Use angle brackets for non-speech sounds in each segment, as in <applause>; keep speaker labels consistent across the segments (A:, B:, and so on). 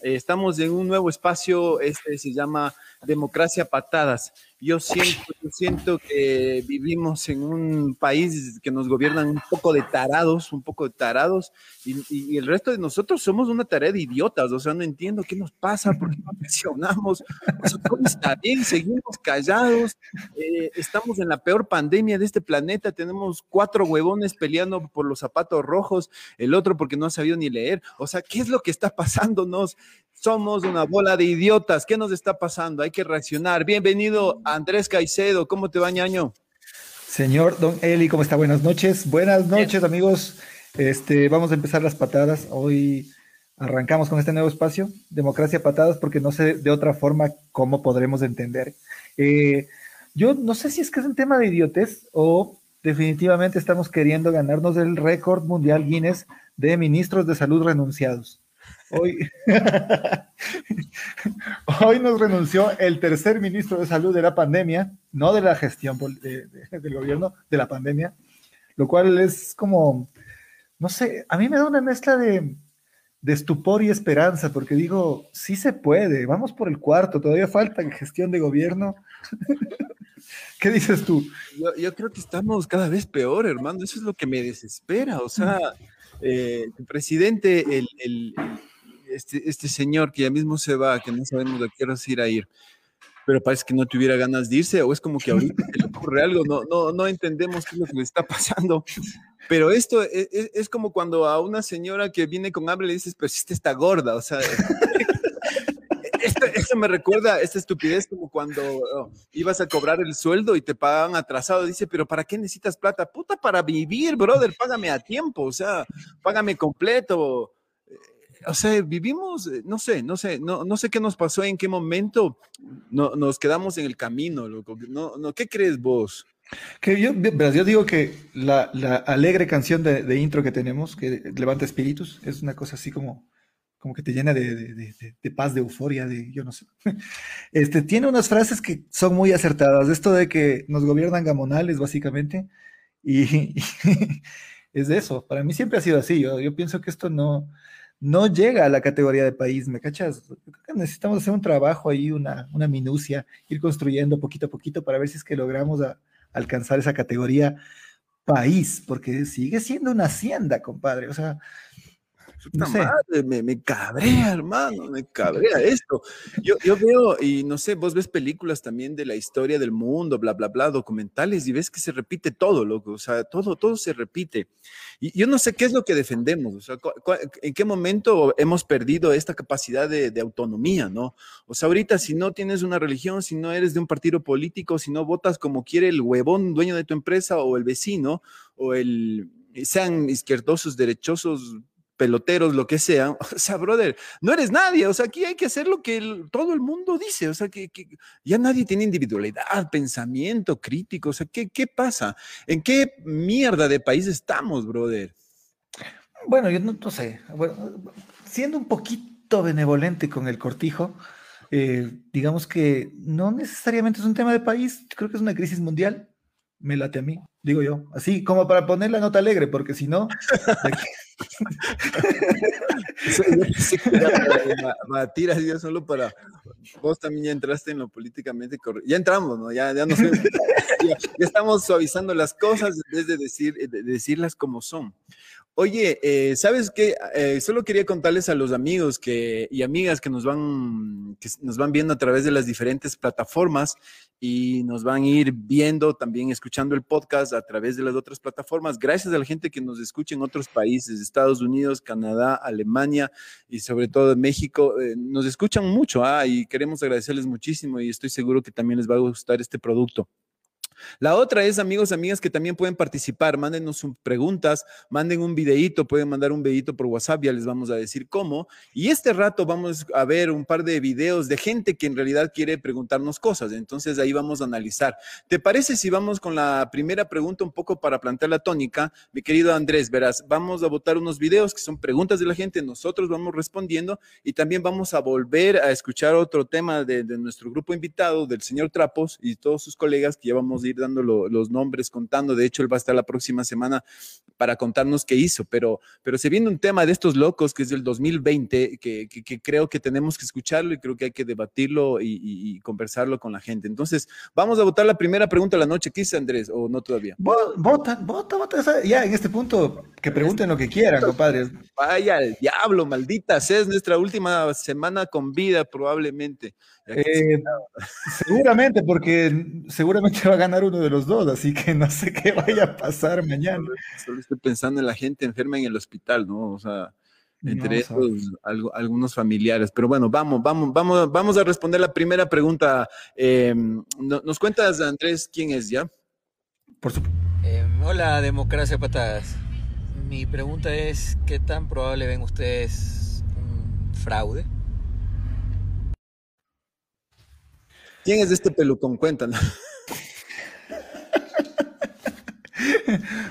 A: Estamos en un nuevo espacio, este se llama Democracia Patadas. Yo siento, siento que vivimos en un país que nos gobiernan un poco de tarados, un poco de tarados, y, el resto de nosotros somos una tarea de idiotas. O sea, no entiendo qué nos pasa, por qué no mencionamos. O sea, ¿cómo está bien? Seguimos callados. Eh, estamos en la peor pandemia de este planeta. Tenemos cuatro huevones peleando por los zapatos rojos, el otro porque no ha sabido ni leer. O sea, ¿qué es lo que está pasándonos? Somos una bola de idiotas. ¿Qué nos está pasando? Hay que reaccionar. Bienvenido, Andrés Caicedo. ¿Cómo te va, ñaño?
B: Señor Don Eli, ¿cómo está? Buenas noches. Buenas noches, amigos. Este, vamos a empezar las patadas. Hoy arrancamos con este nuevo espacio, Democracia Patadas, porque no sé de otra forma cómo podremos entender. Eh, yo no sé si es que es un tema de idiotez o definitivamente estamos queriendo ganarnos el récord mundial Guinness de ministros de salud renunciados. Hoy, <laughs> hoy nos renunció el tercer ministro de salud de la pandemia, no de la gestión del gobierno, de la pandemia, lo cual es como, no sé, a mí me da una mezcla de, estupor y esperanza, porque digo, sí se puede, vamos por el cuarto, todavía falta gestión de gobierno. <laughs> ¿Qué dices tú?
A: Yo, creo que estamos cada vez peor, hermano, eso es lo que me desespera, o sea, eh, presidente, el este, este señor que ya mismo se va, que no sabemos a qué hora ir a ir, pero parece que no tuviera ganas de irse, o es como que ahorita le ocurre algo, no, no, no entendemos qué es lo que le está pasando. Pero esto es, e, es, como cuando a una señora que viene con hambre le dices, pero si está gorda, o sea, <laughs> esto, me recuerda esta estupidez como cuando oh, ibas a cobrar el sueldo y te pagaban atrasado. Dice, pero ¿para qué necesitas plata? Puta, para vivir, brother, págame a tiempo, o sea, págame completo o sea, vivimos, eh, no sé, no sé, no, no sé qué nos pasó, en qué momento no, nos quedamos en el camino, loco. No, no, ¿Qué crees vos?
B: Que yo, yo digo que la, la alegre canción de, de, intro que tenemos, que levanta espíritus, es una cosa así como, como que te llena de, de, de, paz, de euforia, de yo no sé. <laughs> Este, tiene unas frases que son muy acertadas. Esto de que nos gobiernan gamonales, básicamente, y, <laughs> y es de eso. Para mí siempre ha sido así. Yo, yo pienso que esto no, no llega a la categoría de país, ¿me cachas? necesitamos hacer un trabajo ahí, una, una minucia, ir construyendo poquito a poquito para ver si es que logramos alcanzar esa categoría país, porque sigue siendo una hacienda, compadre. O sea,
A: no sé. me, me, cabrea, hermano, me cabrea esto. Yo, yo veo, y no sé, vos ves películas también de la historia del mundo, bla, bla, bla, documentales, y ves que se repite todo, loco, o sea, todo, todo se repite. Y yo no sé qué es lo que defendemos, o sea, en qué momento hemos perdido esta capacidad de, de autonomía, ¿no? O sea, ahorita si no tienes una religión, si no eres de un partido político, si no votas como quiere el huevón dueño de tu empresa o el vecino, o el, sean izquierdosos, derechosos, peloteros, lo que sea. <laughs> O sea, brother, no eres nadie. O sea, aquí hay que hacer lo que todo el mundo dice. O sea, que, ya nadie tiene individualidad, pensamiento crítico. O sea, ¿qué, ¿qué pasa? ¿En qué mierda de país estamos, brother?
B: Bueno, yo no, sé. siendo un poquito benevolente con el cortijo, eh, digamos que no necesariamente es un tema de país, creo que es una crisis mundial. Me late a mí, digo yo. Así como para poner la nota alegre, porque si no. <laughs>
A: Tiras ya solo para. Vos también ya entraste en lo políticamente correcto. Ya entramos, ¿no? Ya, ya, ya, estamos suavizando las cosas en vez de, decir, de decirlas como son. Oye, eh, ¿sabes qué? Eh, solo quería contarles a los amigos que, y amigas que nos, van, que nos van viendo a través de las diferentes plataformas y nos van a ir viendo, también escuchando el podcast a través de las otras plataformas. Gracias a la gente que nos escucha en otros países, Estados Unidos, Canadá, Alemania y sobre todo México. Eh, nos escuchan mucho ah, y queremos agradecerles muchísimo y estoy seguro que también les va a gustar este producto. La otra es, amigos, amigas, que también pueden participar. Mándenos preguntas, manden un videito, pueden mandar un videito por WhatsApp, ya les vamos a decir cómo. Y este rato vamos a ver un par de videos de gente que en realidad quiere preguntarnos cosas. Entonces ahí vamos a analizar. ¿Te parece si vamos con la primera pregunta un poco para plantear la tónica? Mi querido Andrés, verás, vamos a votar unos videos que son preguntas de la gente, nosotros vamos respondiendo y también vamos a volver a escuchar otro tema de, nuestro grupo invitado, del señor Trapos y todos sus colegas que ya vamos ir dando los nombres, contando. De hecho, él va a estar la próxima semana para contarnos qué hizo, pero, pero se viene un tema de estos locos que es del 2020, que, que, creo que tenemos que escucharlo y creo que hay que debatirlo y, conversarlo con la gente. Entonces, vamos a votar la primera pregunta de la noche. ¿Qué dice Andrés? ¿O no todavía?
B: Vota, vota, vota. Ya en este punto, que pregunten lo que quieran, compadre.
A: Vaya el diablo, maldita. Es nuestra última semana con vida, probablemente.
B: Eh, seguramente, porque seguramente va a ganar uno de los dos, así que no sé qué vaya a pasar mañana.
A: Solo estoy pensando en la gente enferma en el hospital, ¿no? O sea, entre algunos familiares. Pero bueno, vamos, vamos, vamos, vamos a responder la primera pregunta. Em, ¿Nos cuentas, Andrés, quién es ya?
C: Por supuesto. Em, hola, Democracia Patadas. Mi pregunta es, ¿qué tan probable ven ustedes un fraude?
A: ¿Quién es este pelucón? Cuéntanos.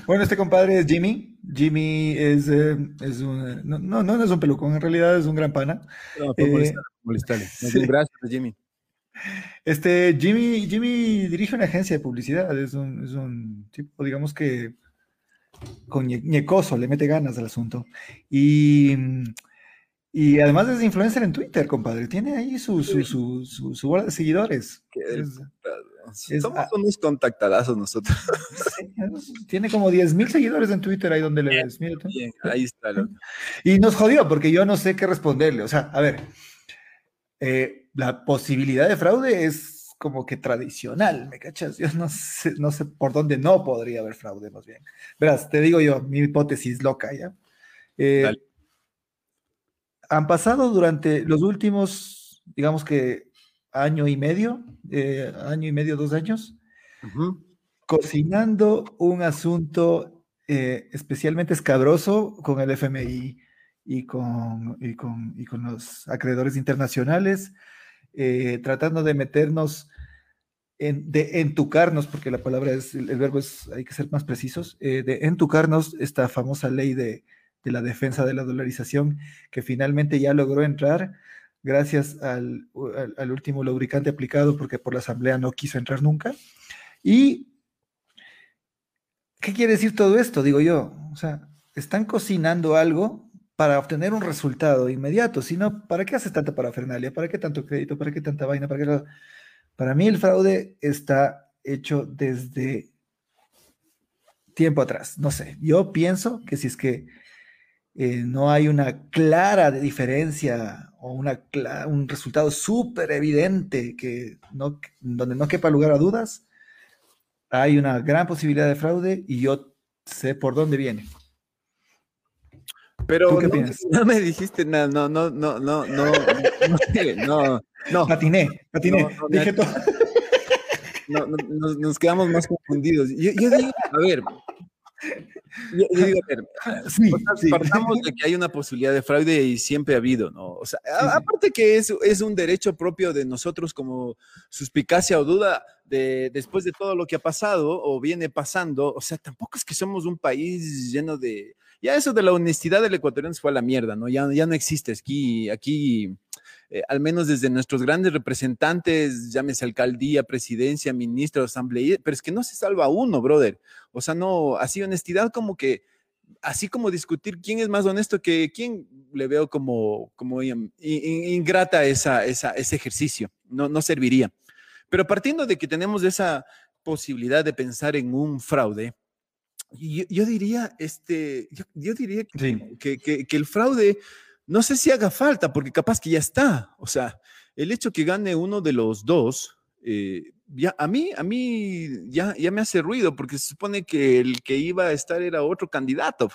B: bueno, este compadre es Jimmy. Jimmy es, eh, es un, no, no, no, es un pelucón, en realidad es un gran pana. No,
A: eh, <laughs> Gracias, Jimmy.
B: Este, Jimmy, Jimmy dirige una agencia de publicidad, es un, es un tipo, digamos que con ñecoso, le mete ganas al asunto. Y y además es influencer en Twitter, compadre. Tiene ahí su, su, su, su, bola de seguidores.
A: Somos unos contactadazos nosotros.
B: tiene como 10 mil seguidores en Twitter ahí donde le ves.
A: ahí está.
B: Y nos jodió porque yo no sé qué responderle. O sea, a ver, eh, la posibilidad de fraude es como que tradicional, ¿me cachas? Yo no sé, no sé por dónde no podría haber fraude, más bien. Verás, te digo yo, mi hipótesis loca, ¿ya? Eh, han pasado durante los últimos, digamos que año y medio, eh, año y medio, dos años, cocinando un asunto eh, especialmente escabroso con el FMI y con, y con, y con los acreedores internacionales, eh, tratando de meternos, en, de entucarnos, porque la palabra es, el, verbo es, hay que ser más precisos, de entucarnos esta famosa ley de, de la defensa de la dolarización, que finalmente ya logró entrar gracias al, último lubricante aplicado, porque por la Asamblea no quiso entrar nunca. ¿Y qué quiere decir todo esto? Digo yo, o sea, están cocinando algo para obtener un resultado inmediato, sino, ¿para qué haces tanta parafernalia? ¿Para qué tanto crédito? ¿Para qué tanta vaina? ¿Para, qué... para mí el fraude está hecho desde tiempo atrás, no sé, yo pienso que si es que eh, no hay una clara diferencia o una, un resultado súper evidente que no, donde no quepa lugar a dudas, hay una gran posibilidad de fraude y yo sé por dónde viene.
A: Pero qué no, <laughs> no, me dijiste nada, no, no, no, no, no, no, no, no.
B: Patiné, patiné, dije todo.
A: No, nos, nos, quedamos más confundidos. Yo, yo digo, a ver, yo, digo, <laughs> partamos de que hay una posibilidad de fraude y siempre ha habido, ¿no? O sea, aparte que es, es un derecho propio de nosotros como suspicacia o duda de después de todo lo que ha pasado o viene pasando, o sea, tampoco es que somos un país lleno de... Ya eso de la honestidad del ecuatoriano fue a la mierda, ¿no? Ya, ya no existe. Aquí, aquí eh, al menos desde nuestros grandes representantes, llámese alcaldía, presidencia, ministro, asamblea, pero es que no se salva uno, brother. O sea, no, así honestidad como que, así como discutir quién es más honesto que quién, le veo como, como ingrata esa, esa, ese ejercicio, no, no serviría. Pero partiendo de que tenemos esa posibilidad de pensar en un fraude, yo, diría, este, yo, diría que, que, el fraude no sé si haga falta, porque capaz que ya está. O sea, el hecho que gane uno de los dos, eh, ya, a mí, a mí ya, ya me hace ruido, porque se supone que el que iba a estar era otro candidato.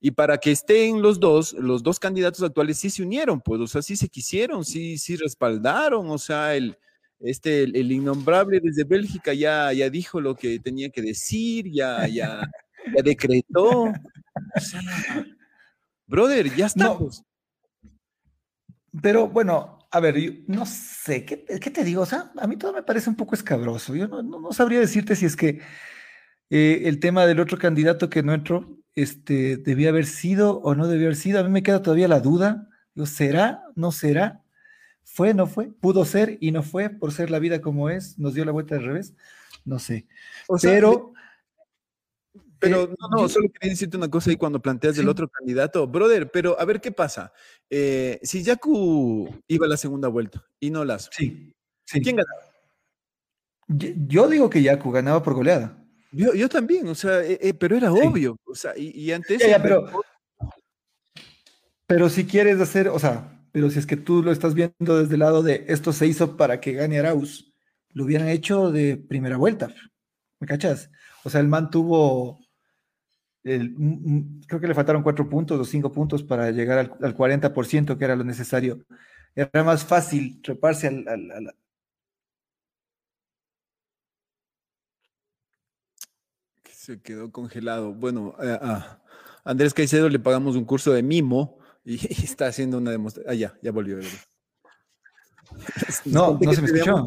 A: Y para que estén los dos, los dos candidatos actuales sí se unieron, pues, o sea, sí se quisieron, sí, sí respaldaron, o sea, el, este, el, innombrable desde Bélgica ya, ya dijo lo que tenía que decir, ya, ya, ya decretó. O sea, brother, ya estamos.
B: Pero bueno, a ver, no sé, ¿qué, te digo? O sea, a mí todo me parece un poco escabroso. Yo no, sabría decirte si es que eh, el tema del otro candidato que no entró este, debía haber sido o no debía haber sido. A mí me queda todavía la duda. ¿será? ¿No será? ¿Fue? ¿No fue? Pudo ser y no fue por ser la vida como es. Nos dio la vuelta al revés. no sé. pero...
A: Pero eh, no, no, solo quería decirte una cosa ahí cuando planteas del otro candidato. Brother, pero a ver qué pasa. Eh, si Yaku iba a la segunda vuelta y no las.
B: Sí,
A: ¿Quién ganaba?
B: Yo, digo que Yaku ganaba por goleada.
A: Yo, también, o sea, eh, pero era obvio. O sea, y, antes.
B: pero, pero si quieres hacer, o sea, pero si es que tú lo estás viendo desde el lado de esto se hizo para que gane Arauz, lo hubieran hecho de primera vuelta. ¿Me cachas? O sea, el man tuvo creo que le faltaron cuatro puntos o cinco puntos para llegar al, 40% que era lo necesario. Era más fácil treparse al...
A: Se quedó congelado. Bueno, eh, a Andrés Caicedo le pagamos un curso de mimo y, <laughs> está haciendo una demostración. Ah, ya, ya volvió. <laughs>
B: No, no se me escuchó.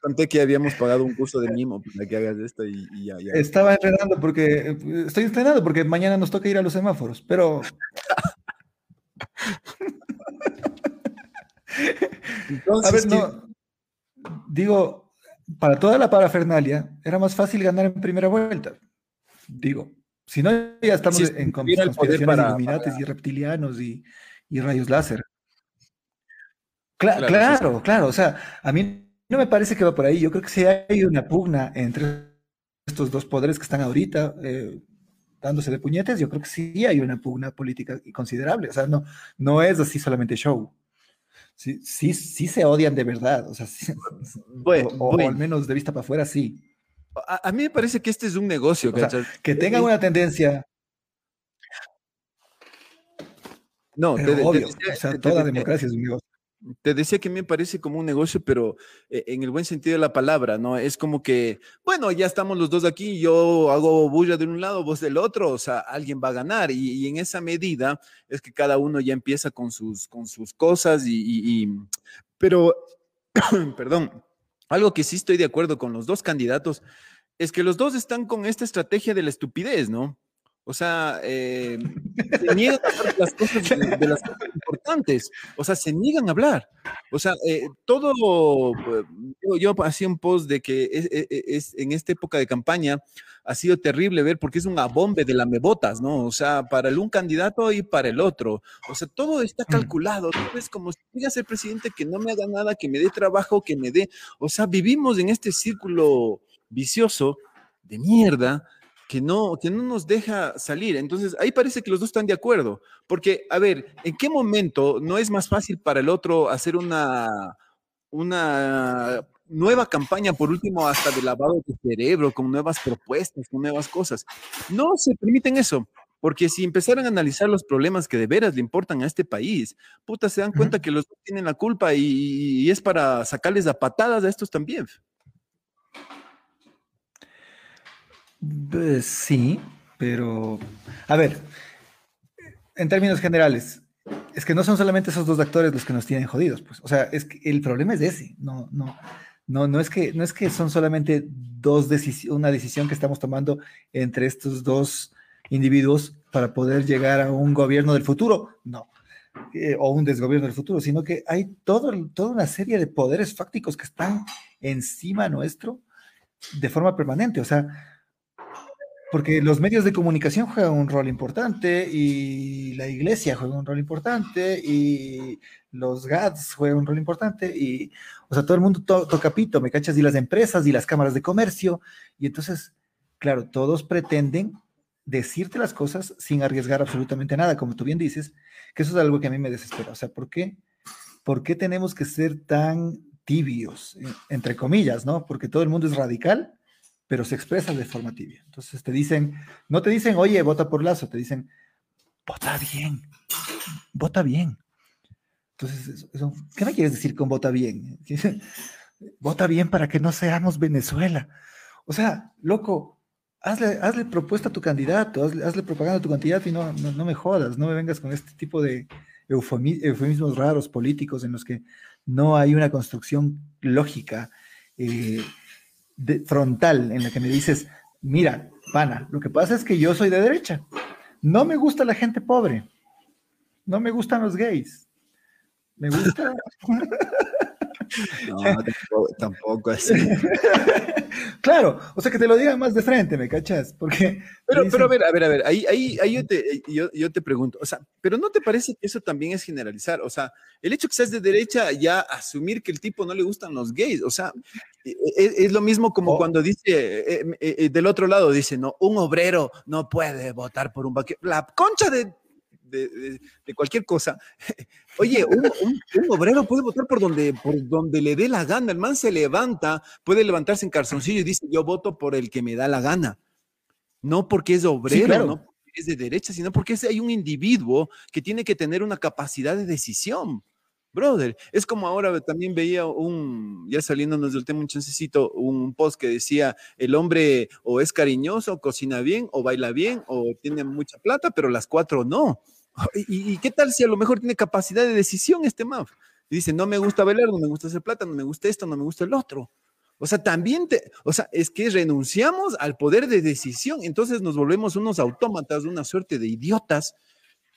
A: conté que habíamos pagado un curso de mimo para que hagas esto y, ya,
B: Estaba entrenando porque, estoy entrenando porque mañana nos toca ir a los semáforos, pero... <laughs> a ver, no, digo, para toda la parafernalia era más fácil ganar en primera vuelta. Digo, si no, ya estamos en conspiraciones para, y reptilianos y, y rayos láser claro, claro, O sea, a mí no me parece que va por ahí. Yo creo que si hay una pugna entre estos dos poderes que están ahorita eh, dándose de puñetes, yo creo que sí hay una pugna política considerable. O sea, no, no es así solamente show. Sí, sí, sí se odian de verdad. O sea, <laughs> o, al menos de vista para afuera, sí.
A: A, mí me parece que este es un negocio.
B: que tengan una tendencia.
A: No,
B: obvio. o sea, toda democracia es un negocio.
A: Te decía que me parece como un negocio, pero eh, en el buen sentido de la palabra, ¿no? Es como que, bueno, ya estamos los dos aquí, yo hago bulla de un lado, vos del otro, o sea, alguien va a ganar. Y, en esa medida es que cada uno ya empieza con sus, con sus cosas y, y pero, <clears throat> perdón, algo que sí estoy de acuerdo con los dos candidatos es que los dos están con esta estrategia de la estupidez, ¿no? O sea, eh, se niegan a hablar de las, cosas, de, las cosas importantes. O sea, se niegan a hablar. O sea, eh, todo, yo, yo, hacía un post de que es, en esta época de campaña ha sido terrible ver porque es un abombe de lamebotas, ¿no? O sea, para el un candidato y para el otro. O sea, todo está mm. calculado. Todo es como si diga ser presidente que no me haga nada, que me dé trabajo, que me dé. O sea, vivimos en este círculo vicioso de mierda que no, que no nos deja salir. Entonces, ahí parece que los dos están de acuerdo, porque, a ver, ¿en qué momento no es más fácil para el otro hacer una, una nueva campaña, por último, hasta de lavado de cerebro, con nuevas propuestas, con nuevas cosas? No se permiten eso. Porque si empezaran a analizar los problemas que de veras le importan a este país, puta, se dan cuenta que los dos tienen la culpa y, y es para sacarles a patadas a estos también.
B: Pues, sí, pero a ver, en términos generales, es que no son solamente esos dos actores los que nos tienen jodidos, pues. O sea, es que el problema es ese. No, no, no, no es que no es que son solamente dos decisiones, una decisión que estamos tomando entre estos dos individuos para poder llegar a un gobierno del futuro. No. Eh, o un desgobierno del futuro, sino que hay todo, toda una serie de poderes fácticos que están encima nuestro de forma permanente. O sea, porque los medios de comunicación juegan un rol importante y la iglesia juega un rol importante y los GADS juegan un rol importante y, o sea, todo el mundo toca pito, ¿me cachas? Y las empresas y las cámaras de comercio. Y entonces, claro, todos pretenden decirte las cosas sin arriesgar absolutamente nada, como tú bien dices, que eso es algo que a mí me desespera. O sea, ¿por qué? ¿Por qué tenemos que ser tan tibios, entre comillas, ¿no? Porque todo el mundo es radical pero se expresa de forma tibia. Entonces te dicen, no te dicen, oye, vota por Lazo, te dicen, vota bien, vota bien. Entonces, ¿qué me quieres decir con vota bien? <laughs> vota bien para que no seamos Venezuela. O sea, loco, hazle, hazle propuesta a tu candidato, hazle, propaganda a tu candidato y no, no, me jodas, no me vengas con este tipo de eufemismos raros políticos en los que no hay una construcción lógica. Eh, frontal en la que me dices, mira, pana, lo que pasa es que yo soy de derecha. No me gusta la gente pobre. No me gustan los gays. Me gusta. <laughs>
A: No, <laughs> tampoco, así. <laughs>
B: claro, o sea que te lo diga más de frente, ¿me cachas? Porque.
A: Pero, pero a ver, a ver, a ver, ahí, ahí, ahí yo, te, yo, yo, te pregunto, o sea, pero ¿no te parece que eso también es generalizar? O sea, el hecho que seas de derecha, ya asumir que el tipo no le gustan los gays, o sea, es, e, es lo mismo como oh. cuando dice, eh, eh, eh, del otro lado dice, no, un obrero no puede votar por un vaquero. La concha de de, cualquier cosa. <laughs> Oye, un, obrero puede votar por donde, por donde le dé la gana. El man se levanta, puede levantarse en calzoncillo y dice, yo voto por el que me da la gana. No porque es obrero, no porque es de derecha, sino porque hay un individuo que tiene que tener una capacidad de decisión. Brother, es como ahora también veía un, ya saliéndonos del tema un chancecito, un post que decía, el hombre o es cariñoso, cocina bien, o baila bien, o tiene mucha plata, pero las cuatro no. ¿Y, qué tal si a lo mejor tiene capacidad de decisión este man? Y dice, no me gusta bailar, no me gusta hacer plata, no me gusta esto, no me gusta el otro. O sea, también te, o sea, es que renunciamos al poder de decisión, entonces nos volvemos unos autómatas, una suerte de idiotas,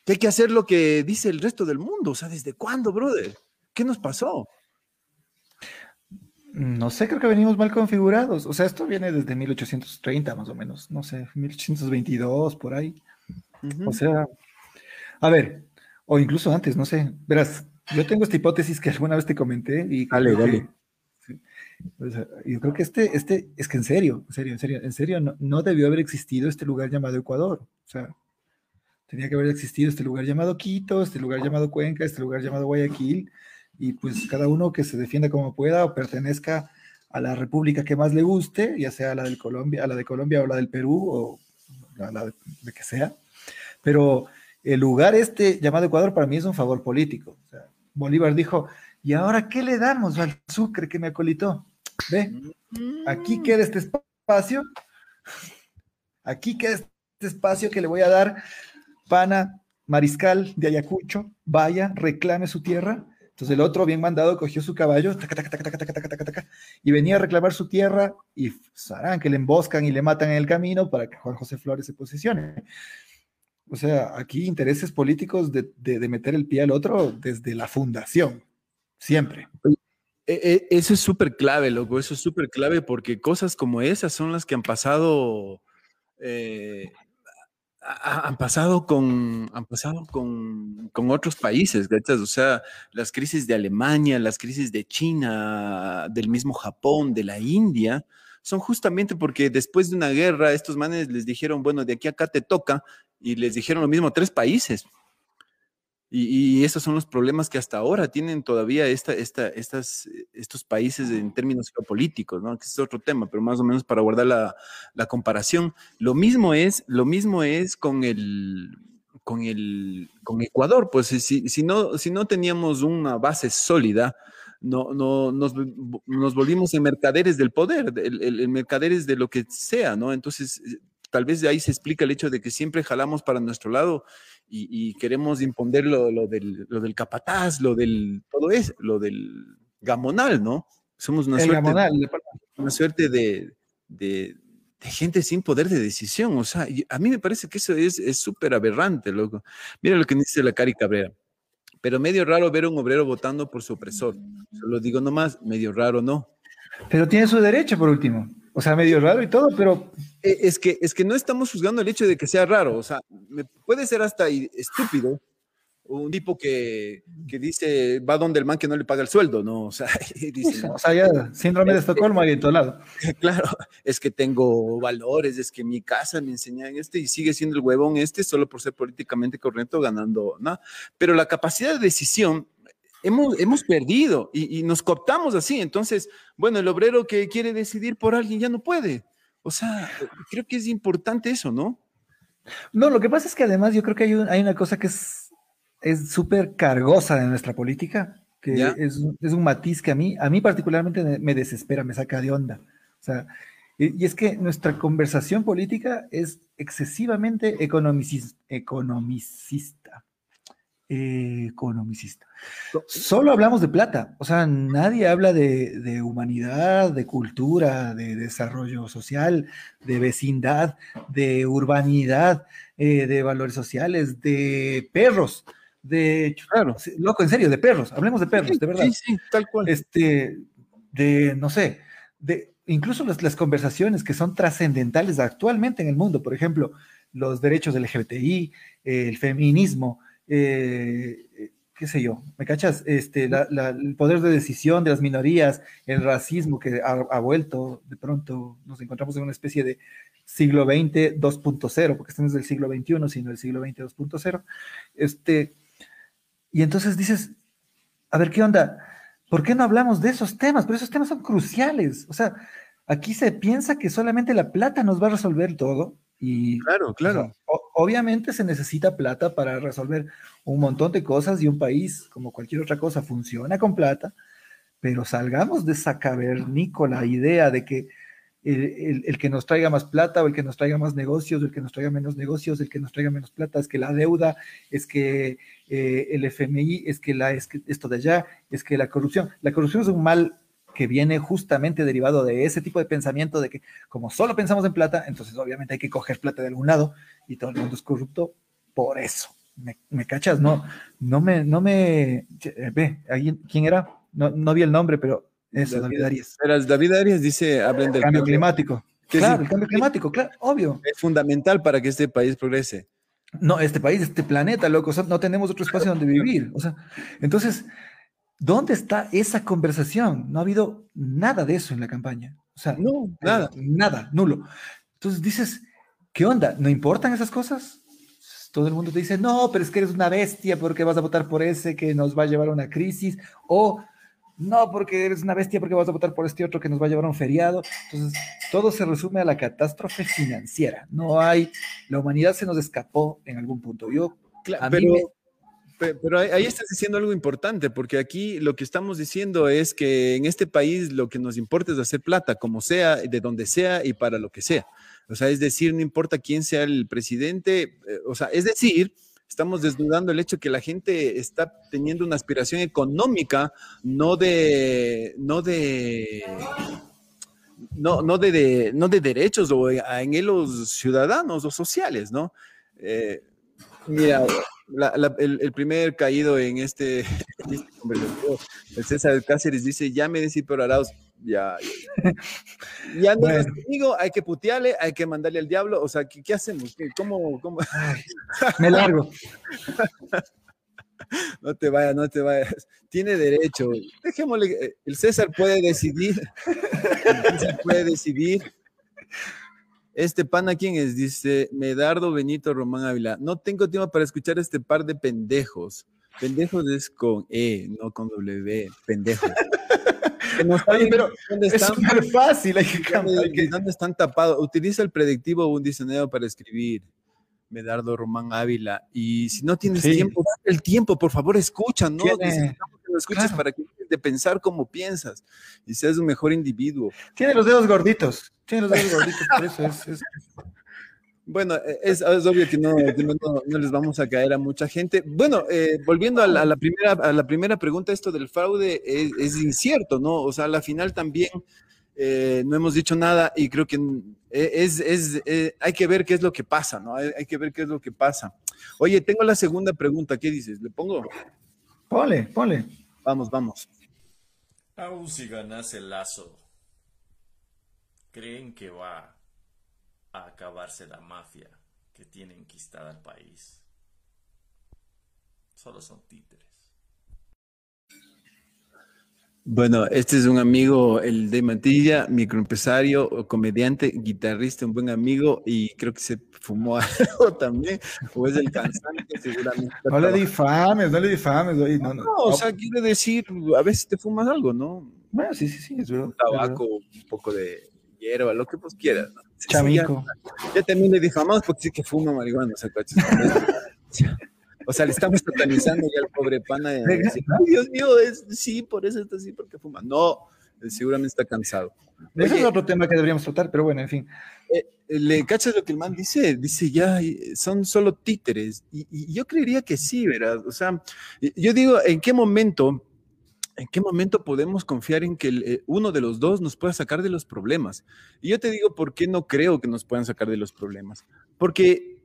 A: que hay que hacer lo que dice el resto del mundo. O sea, ¿desde cuándo, brother? ¿Qué nos pasó?
B: No sé, creo que venimos mal configurados. O sea, esto viene desde 1830 más o menos, no sé, 1822 por ahí. O sea, a ver, o incluso antes, no sé. Verás, yo tengo esta hipótesis que alguna vez te comenté y...
A: Dale, dale.
B: yo creo que este, este, es que en serio, en serio, en serio, en serio, no, no, debió haber existido este lugar llamado Ecuador. O sea, tenía que haber existido este lugar llamado Quito, este lugar llamado Cuenca, este lugar llamado Guayaquil, y pues cada uno que se defienda como pueda o pertenezca a la república que más le guste, ya sea la del Colombia, a la de Colombia o la del Perú, o la, la de, de que sea. Pero el lugar este llamado Ecuador para mí es un favor político. Bolívar dijo, ¿y ahora qué le damos al Sucre que me acolitó? Ve, aquí mm. queda este espacio, aquí queda este espacio que le voy a dar, pana mariscal de Ayacucho, vaya, reclame su tierra. Entonces el otro, bien mandado, cogió su caballo y venía a reclamar su tierra y sabrán que le emboscan y le matan en el camino para que Juan José Flores se posicione. O sea, aquí intereses políticos de, meter el pie al otro desde la fundación, siempre.
A: E, e, eso es súper clave, loco, eso es súper clave porque cosas como esas son las que han pasado, eh, han pasado con, han pasado con, con otros países, ¿cachas? O sea, las crisis de Alemania, las crisis de China, del mismo Japón, de la India, son justamente porque después de una guerra, estos manes les dijeron, bueno, de aquí a acá te toca, y les dijeron lo mismo a tres países. Y, esos son los problemas que hasta ahora tienen todavía esta, esta, estas, estos países en términos geopolíticos, ¿no? Que es otro tema, pero más o menos para guardar la, la comparación. Lo mismo es, lo mismo es con el, con el, con Ecuador, pues si, si, no, si no teníamos una base sólida, no, no, nos, nos volvimos en mercaderes del poder, en mercaderes de lo que sea, ¿no? Entonces, tal vez de ahí se explica el hecho de que siempre jalamos para nuestro lado y, queremos imponer lo, del, lo, del, capataz, lo del, todo eso, lo del gamonal, ¿no? Somos una suerte, una suerte de, de, gente sin poder de decisión, o sea, a mí me parece que eso es súper aberrante, loco. Mira lo que dice la Cari Cabrera pero medio raro ver a un obrero votando por su opresor. lo digo nomás, medio raro no.
B: Pero tiene su derecho, por último. O sea, medio raro y todo, pero...
A: E, es que, es que no estamos juzgando el hecho de que sea raro. O sea, puede ser hasta estúpido, un tipo que, que, dice, va donde el man que no le paga el sueldo, ¿no? <laughs> O sea,
B: dice, o sea ya, síndrome de Estocolmo ahí en todo lado. <laughs>
A: Claro, es que tengo valores, es que mi casa me enseñan este y sigue siendo el huevón este solo por ser políticamente correcto ganando, ¿no? Pero la capacidad de decisión hemos, hemos perdido y, y nos cooptamos así. Entonces, bueno, el obrero que quiere decidir por alguien ya no puede. O sea, creo que es importante eso, ¿no?
B: No, lo que pasa es que además yo creo que hay, hay una cosa que es es súper cargosa de nuestra política, que es, un matiz que a mí, a mí particularmente me desespera, me saca de onda. O sea, y, es que nuestra conversación política es excesivamente economicista. economicista. economicista. Solo hablamos de plata, o sea, nadie habla de, de, humanidad, de cultura, de desarrollo social, de vecindad, de urbanidad, eh, de valores sociales, de perros. De,
A: claro.
B: loco, en serio, de perros, hablemos de perros, de verdad.
A: Sí, sí, tal cual.
B: Este, de, no sé, de incluso las, las conversaciones que son trascendentales actualmente en el mundo, por ejemplo, los derechos del LGBTI, el feminismo, eh, qué sé yo, ¿me cachas? Este, el poder de decisión de las minorías, el racismo que ha, vuelto, de pronto nos encontramos en una especie de siglo XX 2.0, porque este no es del siglo XXI, sino del siglo XX 2.0. Este, y entonces dices, a ver, ¿qué onda? ¿Por qué no hablamos de esos temas? Pero esos temas son cruciales. O sea, aquí se piensa que solamente la plata nos va a resolver todo y
A: claro, claro.
B: obviamente se necesita plata para resolver un montón de cosas y un país, como cualquier otra cosa, funciona con plata, pero salgamos de esa cavernícola idea de que el, que nos traiga más plata o el que nos traiga más negocios, el que nos traiga menos negocios, el que nos traiga menos plata, es que la deuda, es que eh, el FMI, es que, la, es que esto de allá, es que la corrupción. La corrupción es un mal que viene justamente derivado de ese tipo de pensamiento de que como solo pensamos en plata, entonces obviamente hay que coger plata de algún lado y todo el mundo es corrupto por eso. ¿Me, cachas? No, no me, no me, ve, ¿quién era? No, no vi el nombre, pero eso, David, Arias.
A: David Arias dice, hablen del
B: cambio climático. Claro, el cambio climático, claro, obvio.
A: Es fundamental para que este país progrese.
B: No, este país, este planeta, loco, no tenemos otro espacio donde vivir. O sea, entonces, ¿Dónde está esa conversación? No ha habido nada de eso en la campaña. O sea,
A: no, nada.
B: Nada, nulo. Entonces dices, ¿qué onda? ¿No importan esas cosas? Todo el mundo te dice, no, pero es que eres una bestia porque vas a votar por ese que nos va a llevar a una crisis. O, no, porque eres una bestia porque vas a votar por este otro que nos va a llevar a un feriado. Entonces, todo se resume a la catástrofe financiera. No hay, la humanidad se nos escapó en algún punto. Yo,
A: a mí pero ahí estás diciendo algo importante, porque aquí lo que estamos diciendo es que en este país lo que nos importa es hacer plata, como sea, de donde sea y para lo que sea. O sea, es decir, no importa quién sea el presidente, eh, o sea, es decir, estamos desnudando el hecho que la gente está teniendo una aspiración económica, no de, no de, no, no de, no de derechos o en los ciudadanos o sociales, ¿no? Eh, mira, el, primer caído en este, este el César Cáceres dice, ya me decís por Arauz, ya, ya, <laughs> no conmigo, hay que putearle, hay que mandarle al diablo, o sea, ¿qué, hacemos? ¿Cómo, cómo? <laughs>
B: me largo. <laughs>
A: No te vayas, no te vayas. Tiene derecho. Dejémosle, eh, el César puede decidir. El César puede decidir este pana, ¿quién es? Dice Medardo Benito Román Ávila. No tengo tiempo para escuchar este par de pendejos. Pendejos es con E, no con W. Pendejos. <laughs>
B: pero ¿dónde están? es fácil. Hay
A: que, ¿Dónde, están tapados? Utiliza el predictivo o un diccionario para escribir. Medardo Román Ávila. Y si no tienes tiempo, el tiempo, por favor, escucha, ¿no? Necesitamos que lo escuches para que de pensar como piensas y seas un mejor individuo.
B: Tiene los dedos gorditos, tiene los dedos gorditos, por eso es...
A: Bueno, e, es, obvio que no, no, les vamos a caer a mucha gente. Bueno, eh, volviendo a la, primera, a la primera pregunta, esto del fraude es, es incierto, ¿no? O sea, a la final también eh, no hemos dicho nada y creo que eh, es, es eh, hay que ver qué es lo que pasa, ¿no? Hay, que ver qué es lo que pasa. Oye, tengo la segunda pregunta, ¿qué dices? ¿Le pongo?
B: Ponle, ponle.
A: Vamos, vamos.
D: Aún si ganase el lazo, ¿creen que va a acabarse la mafia que tiene enquistada el país? Solo son títeres.
A: Bueno, este es un amigo, el de Mantilla, microempresario, comediante, guitarrista, un buen amigo y creo que se fumó <laughs> algo también, o es el cansante seguramente.
B: No le difames, no le difames.
A: No, no, o sea, quiere decir, a veces te fumas algo, ¿no?
B: Bueno, sí, sí, sí, es verdad.
A: Un tabaco, un poco de hierba, lo que vos quieras. ¿no?
B: Chamico.
A: ya, también le difamamos porque sí que fuma marihuana, o sea, <laughs> O sea, le estamos totalizando ya al pobre pana. De decir, Ay, Dios mío, es, sí, por eso está así, porque fuma. No, seguramente está cansado.
B: Ese es otro tema que deberíamos tratar, pero bueno, en fin.
A: Eh, ¿Le cachas lo que el man dice? Dice, ya, son solo títeres. Y, yo creería que sí, ¿verdad? O sea, yo digo, ¿en qué momento, en qué momento podemos confiar en que eh, uno de los dos nos pueda sacar de los problemas? Y yo te digo, ¿por qué no creo que nos puedan sacar de los problemas? Porque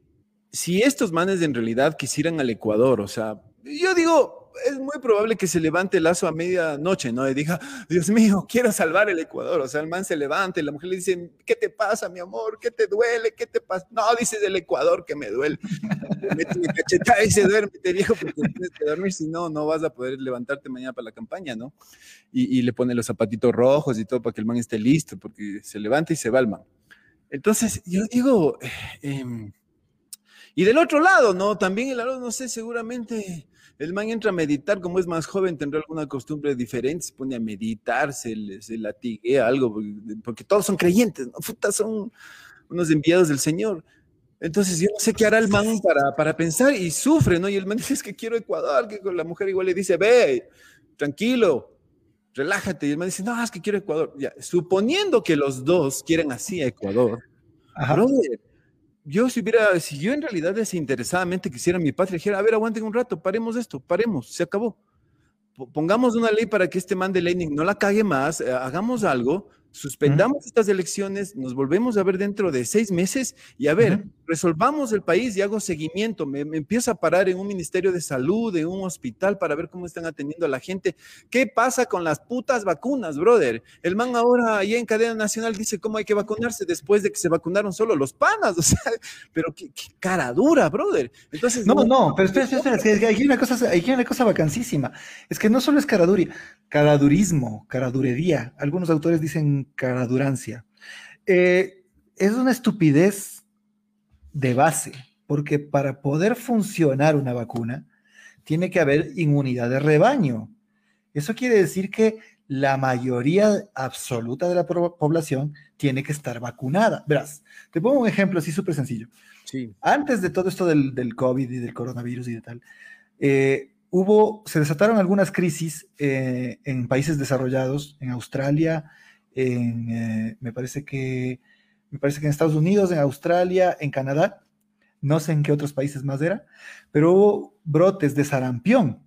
A: si estos manes en realidad quisieran al Ecuador, o sea, yo digo, es muy probable que se levante el lazo a medianoche, ¿no? Y diga, Dios mío, quiero salvar el Ecuador. O sea, el man se levanta y la mujer le dice, ¿qué te pasa, mi amor? ¿Qué te duele? ¿Qué te pasa? No, dice del Ecuador que me duele. Mete mi cachetada y se duerme, te viejo, porque tienes que dormir, si no, no vas a poder levantarte mañana para la campaña, ¿no? Y, y le pone los zapatitos rojos y todo para que el man esté listo, porque se levanta y se va el man. Entonces, yo digo, eh, em, y del otro lado, ¿no? También el lado, no sé, seguramente el man entra a meditar, como es más joven, tendrá alguna costumbre diferente, se pone a meditar, se, se latiguea algo, porque, porque, todos son creyentes, ¿no? Puta, son unos enviados del Señor. Entonces yo no sé qué hará el man para, para pensar y sufre, ¿no? Y el man dice, es que quiero Ecuador, que la mujer igual le dice, ve, tranquilo, relájate. Y el man dice, no, es que quiero Ecuador. Ya, suponiendo que los dos quieren así a Ecuador, brother, yo si hubiera, si yo en realidad desinteresadamente quisiera mi patria, dijera, a ver, aguanten un rato, paremos esto, paremos, se acabó. Pongamos una ley para que este man de Lenin no la cague más, eh, hagamos algo, suspendamos estas elecciones, nos volvemos a ver dentro de seis meses y a ver, resolvamos el país y hago seguimiento, me, empiezo a parar en un ministerio de salud, en un hospital para ver cómo están atendiendo a la gente. ¿Qué pasa con las putas vacunas, brother? El man ahora ahí en cadena nacional dice cómo hay que vacunarse después de que se vacunaron solo los panas, <laughs> o sea, pero qué, cara dura, brother. Entonces,
B: no, no, pero espera, espera, espera, es que hay una cosa, hay una cosa vacancísima. Es que no solo es caraduria, caradurismo, caradurería. Algunos autores dicen caradurancia. Eh, es una estupidez de base, porque para poder funcionar una vacuna, tiene que haber inmunidad de rebaño. Eso quiere decir que la mayoría absoluta de la población tiene que estar vacunada. Verás, te pongo un ejemplo así súper sencillo. Sí. Antes de todo esto del, del, COVID y del coronavirus y de tal, eh, hubo, se desataron algunas crisis eh, en países desarrollados, en Australia, en, eh, me parece que, me parece que en Estados Unidos, en Australia, en Canadá, no sé en qué otros países más era, pero hubo brotes de sarampión.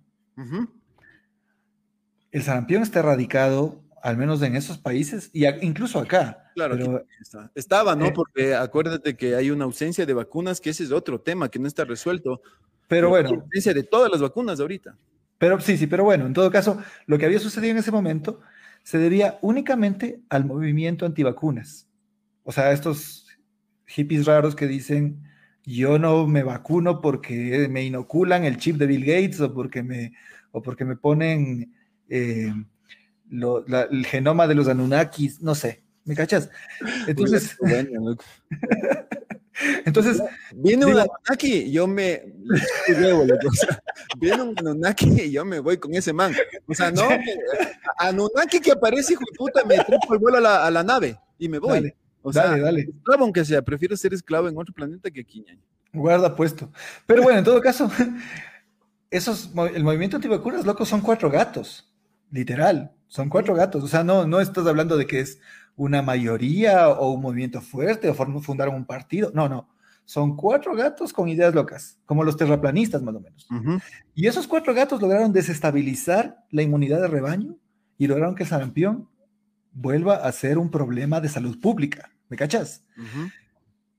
B: El sarampión está erradicado, al menos en esos países, y incluso acá.
A: Claro, estaba, ¿no? Eh, Porque acuérdate que hay una ausencia de vacunas, que ese es otro tema que no está resuelto.
B: Pero bueno.
A: ausencia de todas las vacunas ahorita.
B: Pero sí, sí, pero bueno, en todo caso, lo que había sucedido en ese momento se debía únicamente al movimiento antivacunas. O sea, estos hippies raros que dicen, yo no me vacuno porque me inoculan el chip de Bill Gates o porque me, o porque me ponen eh, el genoma de los Anunnakis, no sé, ¿me cachas? Entonces, <laughs> Entonces,
A: viene un Anunnaki, yo me viene un Anunnaki y yo me voy con ese man. O sea, no, <laughs> Anunnaki que aparece, hijo de puta, me trepo el vuelo a la, a la, nave y me voy. o sea, dale, dale. esclavo aunque sea, prefiero ser esclavo en otro planeta que aquí.
B: Guarda puesto. Pero bueno, en todo caso, esos, el movimiento antivacunas, loco, son cuatro gatos, literal, son cuatro gatos. O sea, no, no estás hablando de que es una mayoría o un movimiento fuerte o fundaron un partido. No, no. Son cuatro gatos con ideas locas, como los terraplanistas más o menos. Y esos cuatro gatos lograron desestabilizar la inmunidad de rebaño y lograron que el sarampión vuelva a ser un problema de salud pública. ¿Me cachas?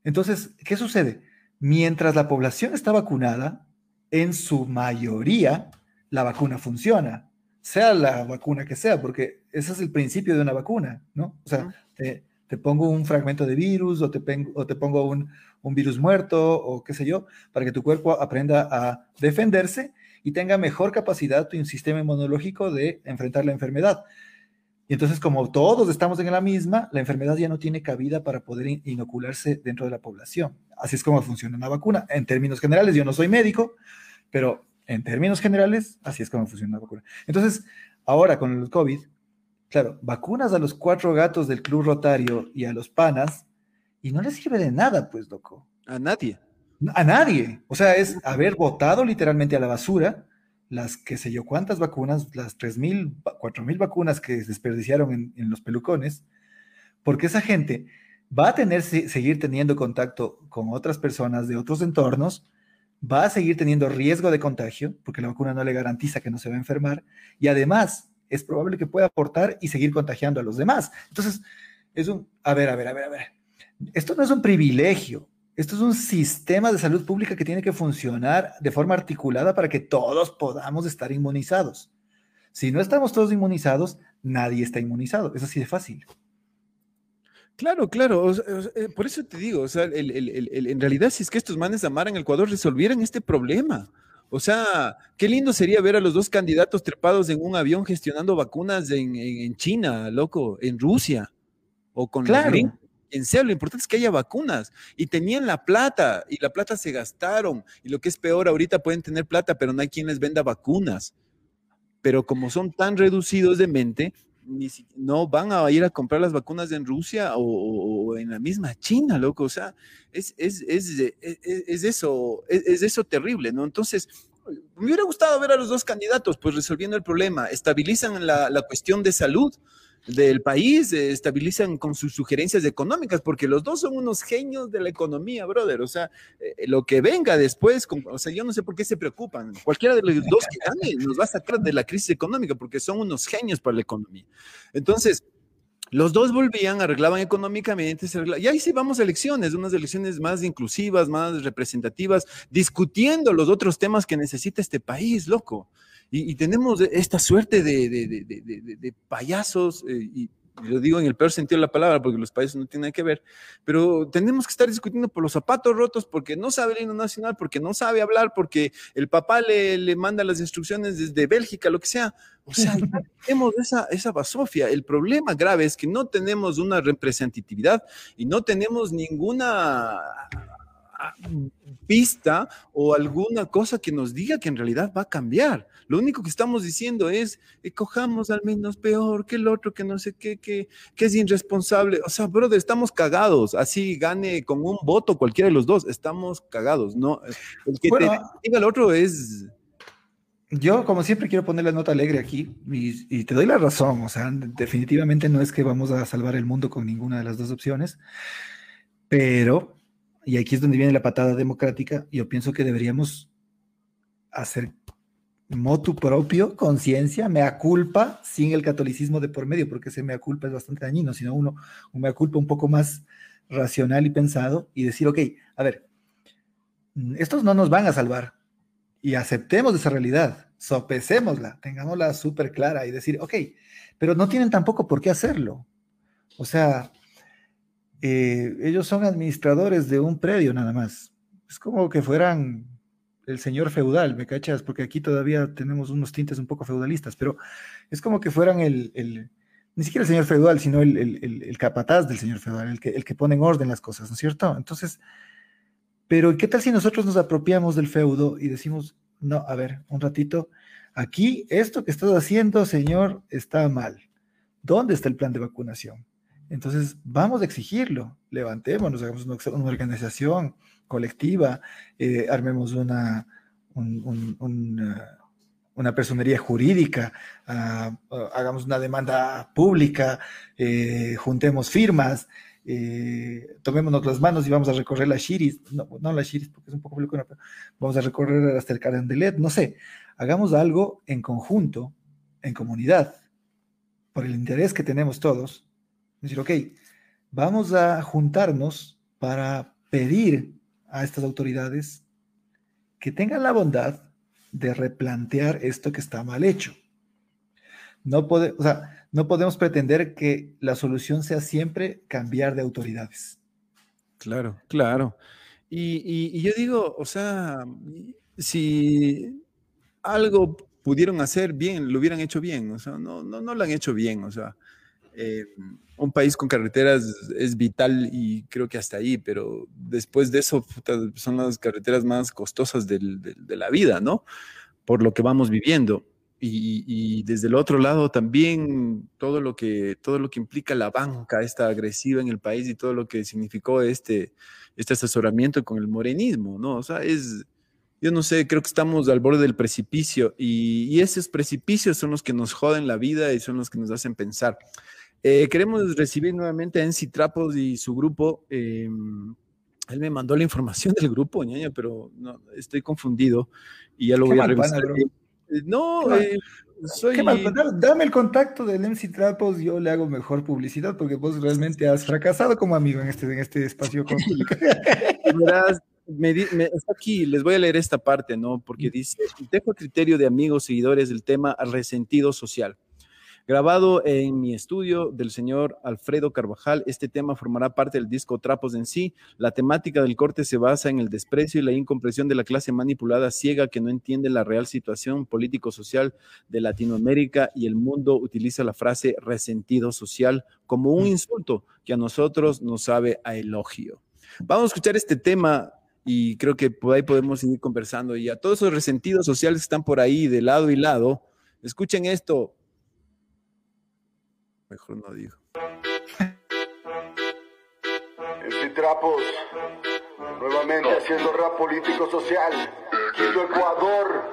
B: Entonces, ¿qué sucede? Mientras la población está vacunada, en su mayoría la vacuna funciona sea la vacuna que sea, porque ese es el principio de una vacuna, ¿no? O sea, te, pongo un fragmento de virus o te, o te pongo un, virus muerto o qué sé yo, para que tu cuerpo aprenda a defenderse y tenga mejor capacidad tu sistema inmunológico de enfrentar la enfermedad. Y entonces, como todos estamos en la misma, la enfermedad ya no tiene cabida para poder inocularse dentro de la población. Así es como funciona una vacuna. En términos generales, yo no soy médico, pero en términos generales, así es como funciona la vacuna. Entonces, ahora con el COVID, claro, vacunas a los cuatro gatos del Club Rotario y a los panas y no les sirve de nada, pues, loco.
A: A nadie.
B: A nadie. O sea, es haber votado literalmente a la basura las que sé yo cuántas vacunas, las 3.000, 4.000 vacunas que desperdiciaron en, en, los pelucones, porque esa gente va a tener, seguir teniendo contacto con otras personas de otros entornos va a seguir teniendo riesgo de contagio, porque la vacuna no le garantiza que no se va a enfermar, y además es probable que pueda aportar y seguir contagiando a los demás. Entonces, es un, a ver, a ver, a ver, a ver, esto no es un privilegio, Esto es un sistema de salud pública que tiene que funcionar de forma articulada para que todos podamos estar inmunizados. Si no estamos todos inmunizados, nadie está inmunizado. Es así de fácil.
A: Claro, claro. Eh, por eso te digo, o sea, en realidad, si es que estos manes de Amara en Ecuador resolvieran este problema. O sea, qué lindo sería ver a los dos candidatos trepados en un avión gestionando vacunas en, China, loco, en Rusia, o con
B: claro.
A: En serio, lo importante es que haya vacunas. Y tenían la plata, y la plata se gastaron. Y lo que es peor, ahorita pueden tener plata, pero no hay quien les venda vacunas. Pero como son tan reducidos de mente, no van a ir a comprar las vacunas en Rusia o, en la misma China, loco. O sea, es, es, es, es eso, es, eso terrible, ¿no? Entonces, me hubiera gustado ver a los dos candidatos, pues resolviendo el problema, estabilizan la, la cuestión de salud del país, estabilizan con sus sugerencias económicas, porque los dos son unos genios de la economía, brother. O sea, eh, lo que venga después, o sea, yo no sé por qué se preocupan. Cualquiera de los dos que gane nos va a sacar de la crisis económica, porque son unos genios para la economía. Entonces, los dos volvían, arreglaban económicamente, y ahí sí vamos a elecciones, unas elecciones más inclusivas, más representativas, discutiendo los otros temas que necesita este país, loco. Y, tenemos esta suerte de, payasos, eh, y lo digo en el peor sentido de la palabra, porque los payasos no tienen nada que ver, pero tenemos que estar discutiendo por los zapatos rotos, porque no sabe el himno nacional, porque no sabe hablar, porque el papá le, le manda las instrucciones desde Bélgica, lo que sea. O sea, <laughs> tenemos esa, esa basofia. El problema grave es que no tenemos una representatividad y no tenemos ninguna pista o alguna cosa que nos diga que en realidad va a cambiar. Lo único que estamos diciendo es, que cojamos al menos peor que el otro, que no sé qué, que, que es irresponsable. O sea, brother, estamos cagados. Así gane con un voto cualquiera de los dos, estamos cagados. No, el que te diga el otro es...
B: Yo, como siempre, quiero poner la nota alegre aquí y, y, te doy la razón. O sea, definitivamente no es que vamos a salvar el mundo con ninguna de las dos opciones, pero y aquí es donde viene la patada democrática, yo pienso que deberíamos hacer motu propio, conciencia, mea culpa, sin el catolicismo de por medio, porque ese mea culpa es bastante dañino, sino uno, un mea culpa un poco más racional y pensado y decir, ok, a ver, estos no nos van a salvar y aceptemos esa realidad, sopecémosla, tengámosla súper clara y decir, ok, pero no tienen tampoco por qué hacerlo. O sea, eh, ellos son administradores de un predio nada más. Es como que fueran el señor feudal, ¿me cachas? Porque aquí todavía tenemos unos tintes un poco feudalistas, pero es como que fueran el, ni siquiera el señor feudal, sino el, capataz del señor feudal, el que, el que pone en orden las cosas, ¿no es cierto? Entonces, pero ¿qué tal si nosotros nos apropiamos del feudo y decimos, no, a ver, un ratito, aquí esto que estás haciendo, señor, está mal. ¿Dónde está el plan de vacunación? Entonces, vamos a exigirlo, levantémonos, hagamos una, organización colectiva, eh, armemos una, una, personería jurídica, ah, ah, hagamos una demanda pública, eh, juntemos firmas, eh, tomémonos las manos y vamos a recorrer la Shiris, no, no la Shiris porque es un poco pero vamos a recorrer hasta el Carandelet, no sé, hagamos algo en conjunto, en comunidad, por el interés que tenemos todos, decir, ok, vamos a juntarnos para pedir a estas autoridades que tengan la bondad de replantear esto que está mal hecho. No, no podemos pretender que la solución sea siempre cambiar de autoridades.
A: Claro, claro. Y, y yo digo, o sea, si algo pudieron hacer bien, lo hubieran hecho bien, o sea, no, no, no lo han hecho bien, o sea, eh, un país con carreteras es vital y creo que hasta ahí, pero después de eso son las carreteras más costosas de la vida, ¿no? Por lo que vamos viviendo. Y, desde el otro lado también todo lo que todo lo que implica la banca esta agresiva en el país y todo lo que significó este este asesoramiento con el morenismo, ¿no? O sea, es yo no sé, creo que estamos al borde del precipicio y, y esos precipicios son los que nos joden la vida y son los que nos hacen pensar. Eh, queremos recibir nuevamente a Enci Trapos y su grupo. Em, él me mandó la información del grupo, ñaña, pero no, estoy confundido y ya lo voy a revisar. No,
B: ¿Qué
A: eh, soy...
B: ¿Qué mal? Da- Dame el contacto del MC Trapos, yo le hago mejor publicidad porque vos realmente has fracasado como amigo en este, en este espacio. <laughs> público.
A: Verás, me di- me- está aquí, les voy a leer esta parte, ¿no? Porque dice, dejo a criterio de amigos, seguidores del tema resentido social. Grabado en mi estudio del señor Alfredo Carvajal, este tema formará parte del disco Trapos en sí. La temática del corte se basa en el desprecio y la incomprensión de la clase manipulada ciega que no entiende la real situación político-social de Latinoamérica y el mundo utiliza la frase resentido social como un insulto que a nosotros nos sabe a elogio. Vamos a escuchar este tema y creo que ahí podemos seguir conversando. Y a todos esos resentidos sociales que están por ahí de lado y lado, escuchen esto. Mejor no digo.
E: MC Trapos, nuevamente haciendo rap político social. Quito Ecuador,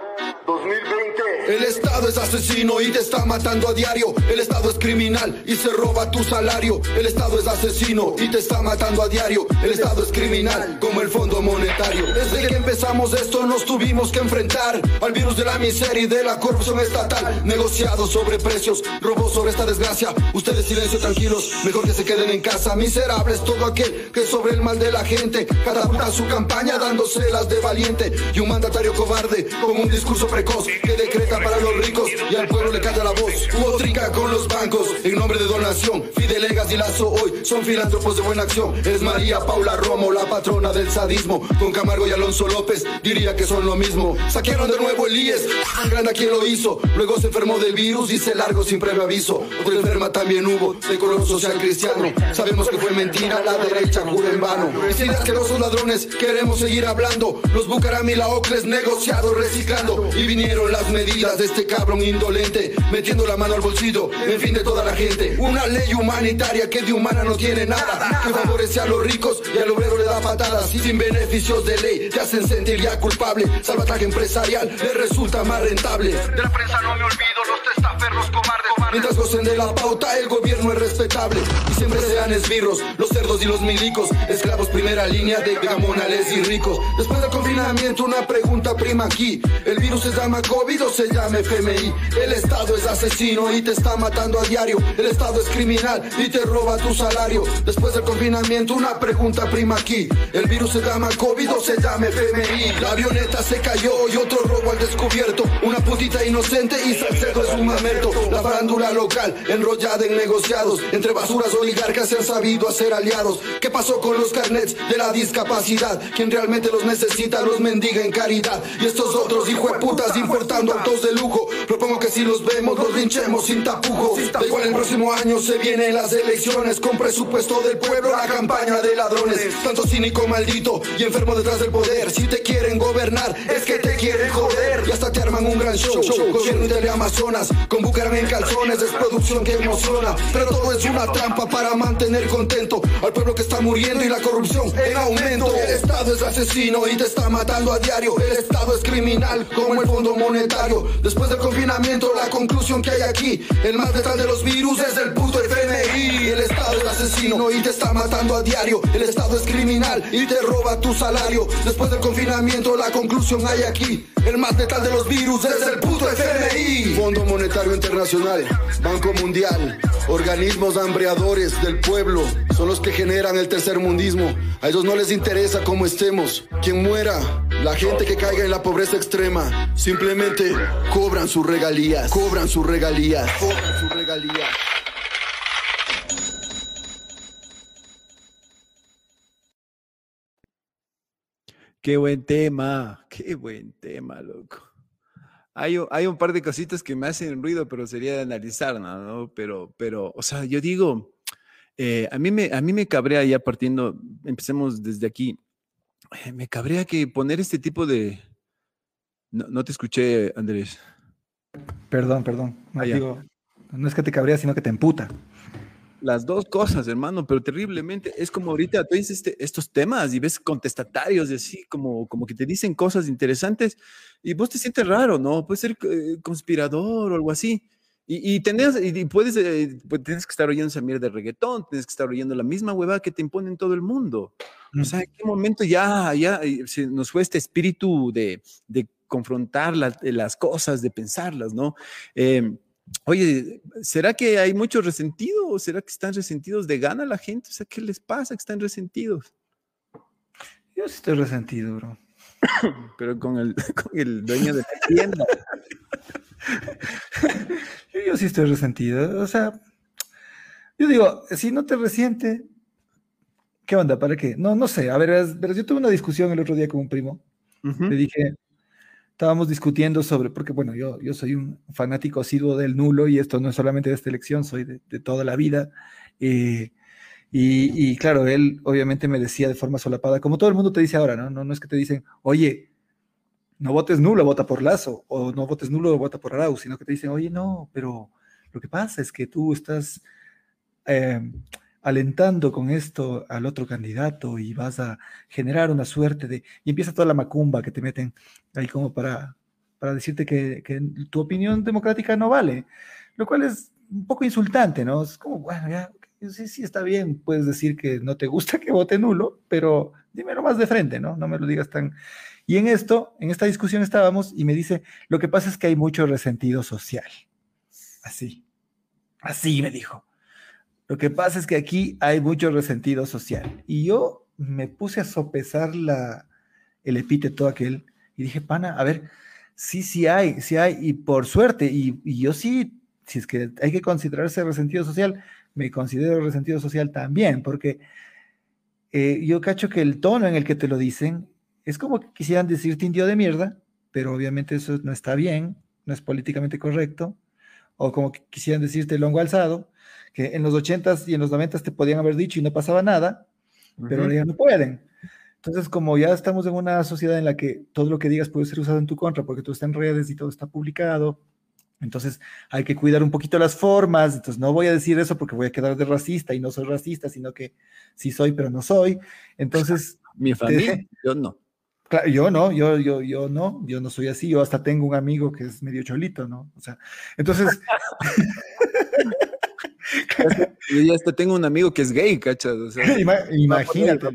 E: 2020.
F: El Estado es asesino y te está matando a diario. El Estado es criminal y se roba tu salario. El Estado es asesino y te está matando a diario. El Estado es criminal como el Fondo Monetario. Desde que empezamos esto nos tuvimos que enfrentar al virus de la miseria y de la corrupción estatal. Negociados sobre precios, robos sobre esta desgracia. Ustedes silencio tranquilos, mejor que se queden en casa. Miserables todo aquel que sobre el mal de la gente catapulta su campaña dándoselas de valiente. Y un mandatario cobarde con un discurso que decreta para los ricos y al pueblo le calla la voz. Hubo trinca con los bancos en nombre de donación. Fidelegas y Lazo hoy son filántropos de buena acción. Es María Paula Romo, la patrona del sadismo. Con Camargo y Alonso López diría que son lo mismo. Saquearon de nuevo el IES, grande quien lo hizo. Luego se enfermó del virus y se largó sin previo aviso. Otra enferma también hubo, de color social cristiano. Sabemos que fue mentira, la derecha jura en vano. Sin asquerosos ladrones, queremos seguir hablando. Los Bucaram y la Ocles negociados, reciclando. Y vinieron las medidas de este cabrón indolente, metiendo la mano al bolsillo, en fin de toda la gente. Una ley humanitaria que de humana no tiene nada, que favorece a los ricos y al obrero le da patadas. Y sin beneficios de ley, te hacen sentir ya culpable. Salvataje empresarial le resulta más rentable. De la prensa no me olvido, los Mientras gocen de la pauta, el gobierno es respetable. Y siempre sean esbirros, los cerdos y los milicos. Esclavos primera línea de gamonales y ricos. Después del confinamiento, una pregunta prima aquí. ¿El virus se llama COVID o se llama FMI? El Estado es asesino y te está matando a diario. El Estado es criminal y te roba tu salario. Después del confinamiento, una pregunta prima aquí. ¿El virus se llama COVID o se llama FMI? La avioneta se cayó y otro robo al descubierto. Una putita inocente y Salcedo es un mamerto. La farándula local enrollada en negociados. Entre basuras oligarcas se han sabido hacer aliados. ¿Qué pasó con los carnets de la discapacidad? Quien realmente los necesita los mendiga en caridad. Y estos otros hijueputas importando autos de lujo. Propongo que si los vemos los linchemos sin tapujos. Da igual el próximo año se vienen las elecciones. Con presupuesto del pueblo la campaña de ladrones. Tanto cínico maldito y enfermo detrás del poder. Si te quieren gobernar es que te quieren joder. Y hasta te arman un gran show. Gobierno y teleamazonas. Con Bucaram en calzones es producción que emociona. Pero todo es una trampa para mantener contento al pueblo que está muriendo y la corrupción en aumento. El Estado es asesino y te está matando a diario. El Estado es criminal como el Fondo Monetario. Después del confinamiento, la conclusión que hay aquí: el más detrás de los virus es el puto FMI. El Estado es asesino y te está matando a diario. El Estado es criminal y te roba tu salario. Después del confinamiento, la conclusión hay aquí: el más letal de los virus es el puto FMI. Fondo Monetario Internacional, Banco Mundial, organismos hambreadores del pueblo son los que generan el tercer mundismo. A ellos no les interesa cómo estemos. Quien muera, la gente que caiga en la pobreza extrema, simplemente cobran sus regalías, cobran sus regalías, cobran sus regalías.
A: Qué buen tema, qué buen tema, loco. Hay, un- hay un par de cositas que me hacen ruido, pero sería de analizar, ¿no? Pero, pero, o sea, yo digo, eh, a, mí me, a mí me cabrea ya partiendo, empecemos desde aquí, eh, me cabrea que poner este tipo de... No, no te escuché, Andrés.
B: Perdón, perdón. No,
A: Ah,
B: digo, no es que te cabrea, sino que te emputa.
A: Las dos cosas, hermano, pero terriblemente. Es como ahorita tú dices este- estos temas y ves contestatarios y así, como, como que te dicen cosas interesantes y vos te sientes raro, ¿no? Puedes ser eh, conspirador o algo así. Y, y, tenés- y- puedes, eh, pues, tienes que estar oyendo esa mierda de reggaetón, tienes que estar oyendo la misma huevada que te imponen todo el mundo. O sea, ¿en qué momento ya, ya eh, se nos fue este espíritu de, de confrontar las cosas, de pensarlas, ¿no? Eh, oye, ¿será que hay mucho resentido o será que están resentidos de gana la gente? O sea, ¿qué les pasa que están resentidos?
B: Yo sí estoy resentido, bro. <coughs>
A: Pero con el, <laughs> con el dueño de la tienda. <laughs>
B: yo, sí estoy resentido. O sea, yo digo, si no te resiente, ¿qué onda? ¿Para qué? No, no sé. A ver, yo tuve una discusión el otro día con un primo. Le dije, estábamos discutiendo sobre, porque bueno, yo, yo soy un fanático asiduo del nulo y esto no es solamente de esta elección, soy de, toda la vida. Eh, y, claro, él obviamente me decía de forma solapada, como todo el mundo te dice ahora, ¿no? No, no es que te dicen, oye, no votes nulo, vota por Lazo, o no votes nulo, vota por Arau, sino que te dicen, oye, no, pero lo que pasa es que tú estás eh, alentando con esto al otro candidato y vas a generar una suerte de, y empieza toda la macumba que te meten ahí como para, para decirte que, que tu opinión democrática no vale, lo cual es un poco insultante, ¿no? Es como, bueno, ya, sí, sí, está bien, puedes decir que no te gusta que vote nulo, pero dímelo más de frente, ¿no? No me lo digas tan... Y en esto, en esta discusión estábamos y me dice, lo que pasa es que hay mucho resentido social. Así, así me dijo. Lo que pasa es que aquí hay mucho resentido social. Y yo me puse a sopesar la, el epíteto aquel y dije, pana, a ver, sí, sí hay, sí hay, y por suerte, y, yo sí, si es que hay que considerarse resentido social, me considero resentido social también, porque eh, yo cacho que el tono en el que te lo dicen es como que quisieran decirte indio de mierda, pero obviamente eso no está bien, no es políticamente correcto, o como que quisieran decirte longo alzado, que en los 80s y en los 90s te podían haber dicho y no pasaba nada, pero ahora ya no pueden. Entonces, como ya estamos en una sociedad en la que todo lo que digas puede ser usado en tu contra, porque tú estás en redes y todo está publicado, entonces hay que cuidar un poquito las formas. Entonces no voy a decir eso porque voy a quedar de racista y no soy racista, sino que sí soy, pero no soy. Entonces. <laughs>
A: Mi familia, yo no.
B: yo no, yo, yo, yo no, yo no soy así. Yo hasta tengo un amigo que es medio cholito, ¿no? O sea, entonces. <laughs>
A: yo ya hasta tengo un amigo que es gay, ¿cachas?
B: imagínate,